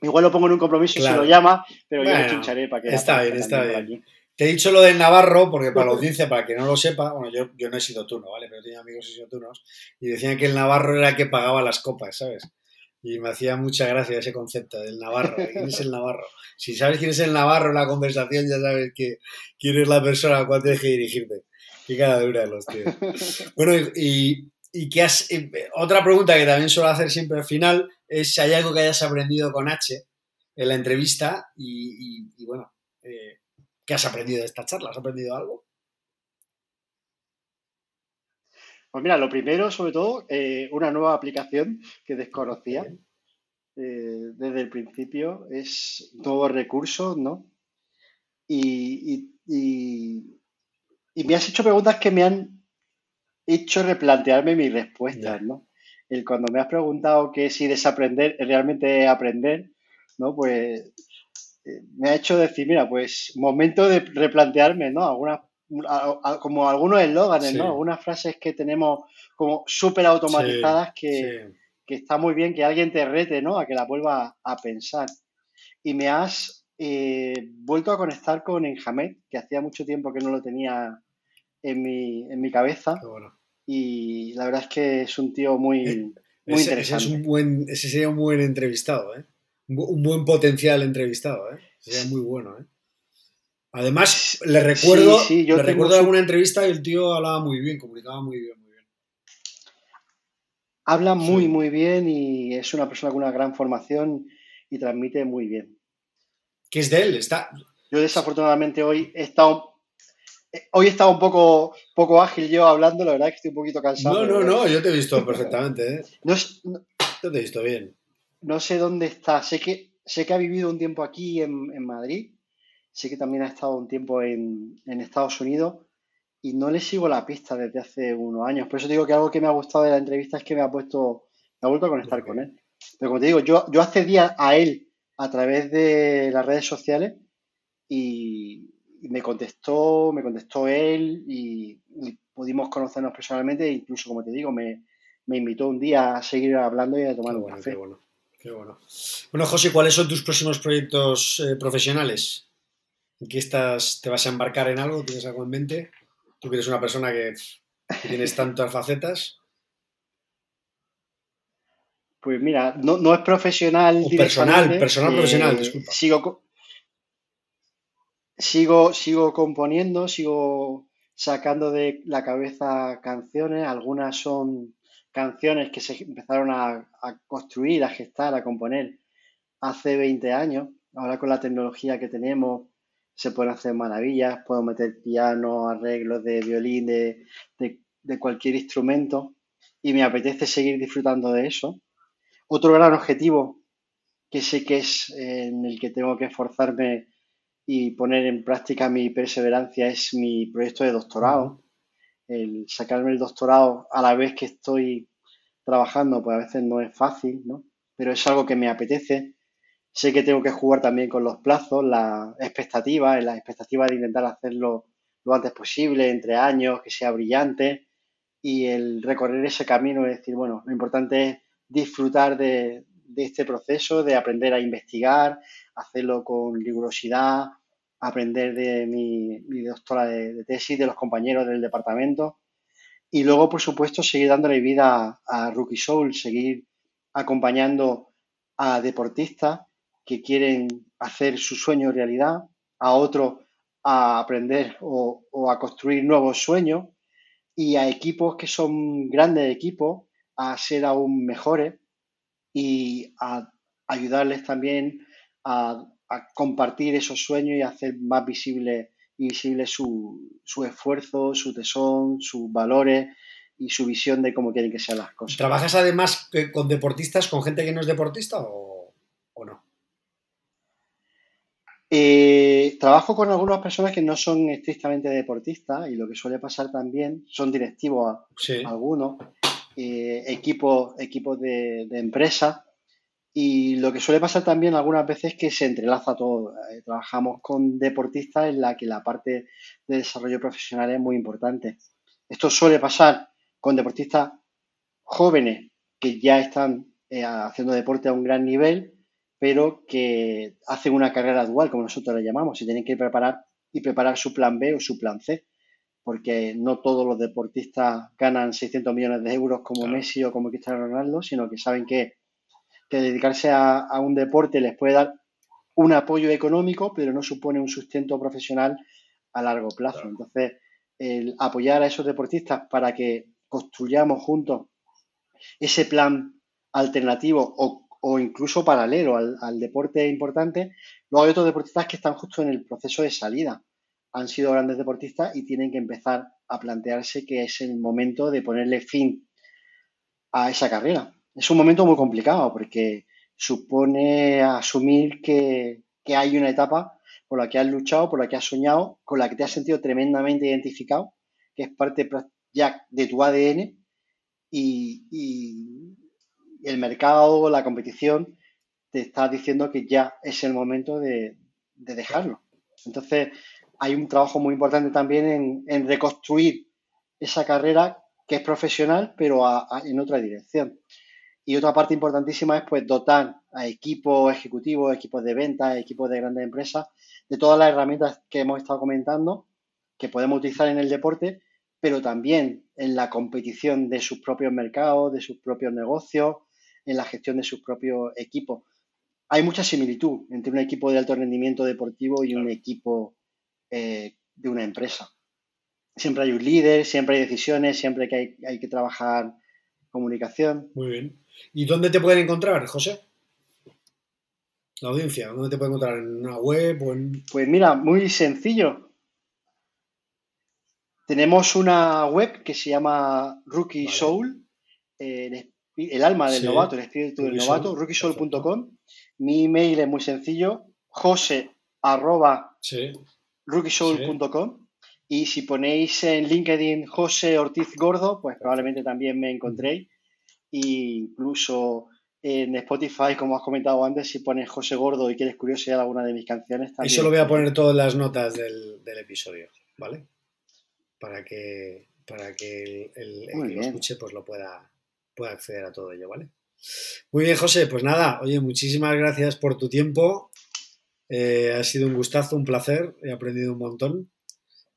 Igual lo pongo en un compromiso y se lo llama, pero yo lo chincharé para que... Está bien, está bien. Te he dicho lo del Navarro, porque para la audiencia, para que no lo sepa, bueno, yo, yo no he sido tuno, ¿vale? Pero tenía amigos que he sido tunos, y decían que el Navarro era el que pagaba las copas, ¿sabes? Y me hacía mucha gracia ese concepto del Navarro. ¿Quién es el Navarro? Si sabes quién es el Navarro en la conversación, ya sabes que, quién es la persona a la cual tienes que dirigirte. Qué cara dura los tíos. Bueno, y, y que has, eh, otra pregunta que también suelo hacer siempre al final es si hay algo que hayas aprendido con H en la entrevista y, bueno, eh, ¿qué has aprendido de esta charla? ¿Has aprendido algo? Pues mira, lo primero, sobre todo, eh, una nueva aplicación que desconocía. eh, desde el principio, es nuevos recursos, ¿no? Y, y, me has hecho preguntas que me han hecho replantearme mis respuestas, ¿no? El, cuando me has preguntado que si desaprender realmente aprender, ¿no? Pues me ha hecho decir, mira, pues momento de replantearme, ¿no? Algunas, como algunos eslóganes, ¿no? Algunas frases que tenemos como súper automatizadas que, está muy bien que alguien te rete, ¿no? A que la vuelva a pensar. Y me has eh, vuelto a conectar con Enjamet, que hacía mucho tiempo que no lo tenía en mi, en mi cabeza. Y la verdad es que es un tío muy, eh, muy interesante. Ese, es un buen, ese sería un buen entrevistado, ¿eh? Un buen potencial entrevistado, ¿eh? Sería muy bueno, ¿eh? Además, le recuerdo, le recuerdo alguna entrevista y el tío hablaba muy bien, comunicaba muy bien, muy bien. Habla muy, muy bien y es una persona con una gran formación y transmite muy bien. ¿Qué es de él? Está... Yo desafortunadamente hoy he estado Hoy he estado un poco, poco ágil yo hablando, la verdad es que estoy un poquito cansado. No, no, no, yo te he visto perfectamente. ¿eh? No, te he visto bien no sé dónde está. Sé que, sé que ha vivido un tiempo aquí en, Madrid, sé que también ha estado un tiempo en, Estados Unidos y no le sigo la pista desde hace unos años. Por eso digo que algo que me ha gustado de la entrevista es que me ha puesto, me ha vuelto a conectar con él. Pero como te digo, yo, yo accedía a él a través de las redes sociales y, me contestó, me contestó él y, pudimos conocernos personalmente e incluso, como te digo, me, invitó un día a seguir hablando y a tomar un café. Qué bueno. Bueno, José, ¿cuáles son tus próximos proyectos eh, profesionales? ¿En qué estás, te vas a embarcar en algo? ¿Tienes algo en mente? Tú que eres una persona que, tienes tantas facetas. Pues mira, no, es profesional. personal, personal, eh, profesional, disculpa. Sigo, sigo, sigo componiendo, sigo sacando de la cabeza canciones. Algunas son canciones que se empezaron a, construir, a gestar, a componer hace 20 años. Ahora con la tecnología que tenemos se pueden hacer maravillas, puedo meter piano, arreglos de violín, de, cualquier instrumento y me apetece seguir disfrutando de eso. Otro gran objetivo que sé que es en el que tengo que esforzarme y poner en práctica mi perseverancia es mi proyecto de doctorado el sacarme el doctorado a la vez que estoy trabajando, pues a veces no es fácil, ¿no? Pero es algo que me apetece. Sé que tengo que jugar también con los plazos, las expectativas, la expectativa de intentar hacerlo lo antes posible, entre años, que sea brillante, y el recorrer ese camino es decir, bueno, lo importante es disfrutar de, este proceso, de aprender a investigar, hacerlo con rigurosidad, aprender de mi, doctora de, tesis, de los compañeros del departamento. Y luego, por supuesto, seguir dándole vida a, Rookie Soul, seguir acompañando a deportistas que quieren hacer su sueño realidad, a otros a aprender o, o, a construir nuevos sueños y a equipos que son grandes equipos a ser aún mejores y a ayudarles también a compartir esos sueños y hacer más visible, visible su, su esfuerzo, su tesón, sus valores y su visión de cómo quieren que sean las cosas. ¿Trabajas además con deportistas, con gente que no es deportista o, no? Eh, trabajo con algunas personas que no son estrictamente deportistas y lo que suele pasar también son directivos algunos, eh, equipos, equipos de, de empresas y lo que suele pasar también algunas veces es que se entrelaza todo. Eh, trabajamos con deportistas en la que la parte de desarrollo profesional es muy importante. Esto suele pasar con deportistas jóvenes que ya están eh, haciendo deporte a un gran nivel, pero que hacen una carrera dual, como nosotros le llamamos, y tienen que preparar y preparar su plan B o su plan C, porque no todos los deportistas ganan 600 millones de euros como Messi o como Cristiano Ronaldo, sino que saben que que dedicarse a, un deporte les puede dar un apoyo económico, pero no supone un sustento profesional a largo plazo. Entonces, el apoyar a esos deportistas para que construyamos juntos ese plan alternativo o, incluso paralelo al, al, deporte importante, luego hay otros deportistas que están justo en el proceso de salida. Han sido grandes deportistas y tienen que empezar a plantearse que es el momento de ponerle fin a esa carrera es un momento muy complicado porque supone asumir que, hay una etapa por la que has luchado, por la que has soñado, con la que te has sentido tremendamente identificado, que es parte ya de tu ADN y, el mercado, la competición, te está diciendo que ya es el momento de, dejarlo. Entonces, hay un trabajo muy importante también en, reconstruir esa carrera que es profesional, pero en otra dirección. Y otra parte importantísima es pues dotar a equipos ejecutivos, equipos de ventas, equipos de grandes empresas, de todas las herramientas que hemos estado comentando, que podemos utilizar en el deporte, pero también en la competición de sus propios mercados, de sus propios negocios, en la gestión de sus propios equipos. Hay mucha similitud entre un equipo de alto rendimiento deportivo y un equipo eh, de una empresa. Siempre hay un líder, siempre hay decisiones, siempre que hay, hay que trabajar comunicación. Muy bien. ¿Y dónde te pueden encontrar, José? La audiencia, ¿dónde te pueden encontrar? ¿En una web o en...? Pues mira, muy sencillo. Tenemos una web que se llama Rookie Soul, eh, el alma del novato, el espíritu del novato, rookiesoul.com. Mi email es muy sencillo, jose arroba rookiesoul.com. Y si ponéis en LinkedIn José Ortiz Gordo, pues probablemente también me encontréis. E incluso en Spotify, como has comentado antes, si pones José Gordo y quieres curiosidad alguna de mis canciones también. Eso lo voy a poner todas las notas del episodio, ¿vale? para que, para que el, que lo escuche pues lo pueda, pueda acceder a todo ello, ¿vale? Muy bien, José, pues nada, oye, muchísimas gracias por tu tiempo. Eh, ha sido un gustazo, un placer, he aprendido un montón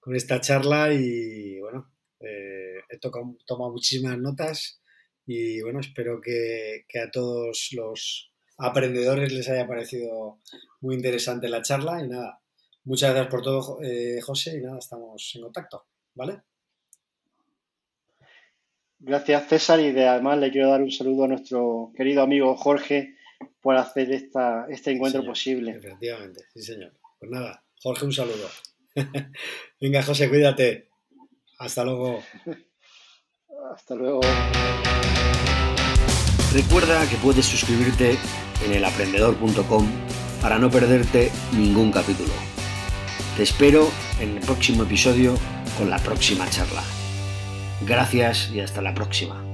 con esta charla y bueno, eh, he tocado, tomado muchísimas notas y bueno, espero que, a todos los aprendedores les haya parecido muy interesante la charla y nada, muchas gracias por todo, eh, José, y nada, estamos en contacto. ¿vale? Gracias César y de, además le quiero dar un saludo a nuestro querido amigo Jorge por hacer esta, este encuentro posible. Efectivamente, sí señor. Pues nada, Jorge, un saludo. Venga José, cuídate. Hasta luego. Hasta luego. Recuerda que puedes suscribirte en elaprendedor.com para no perderte ningún capítulo. Te espero en el próximo episodio con la próxima charla. Gracias y hasta la próxima.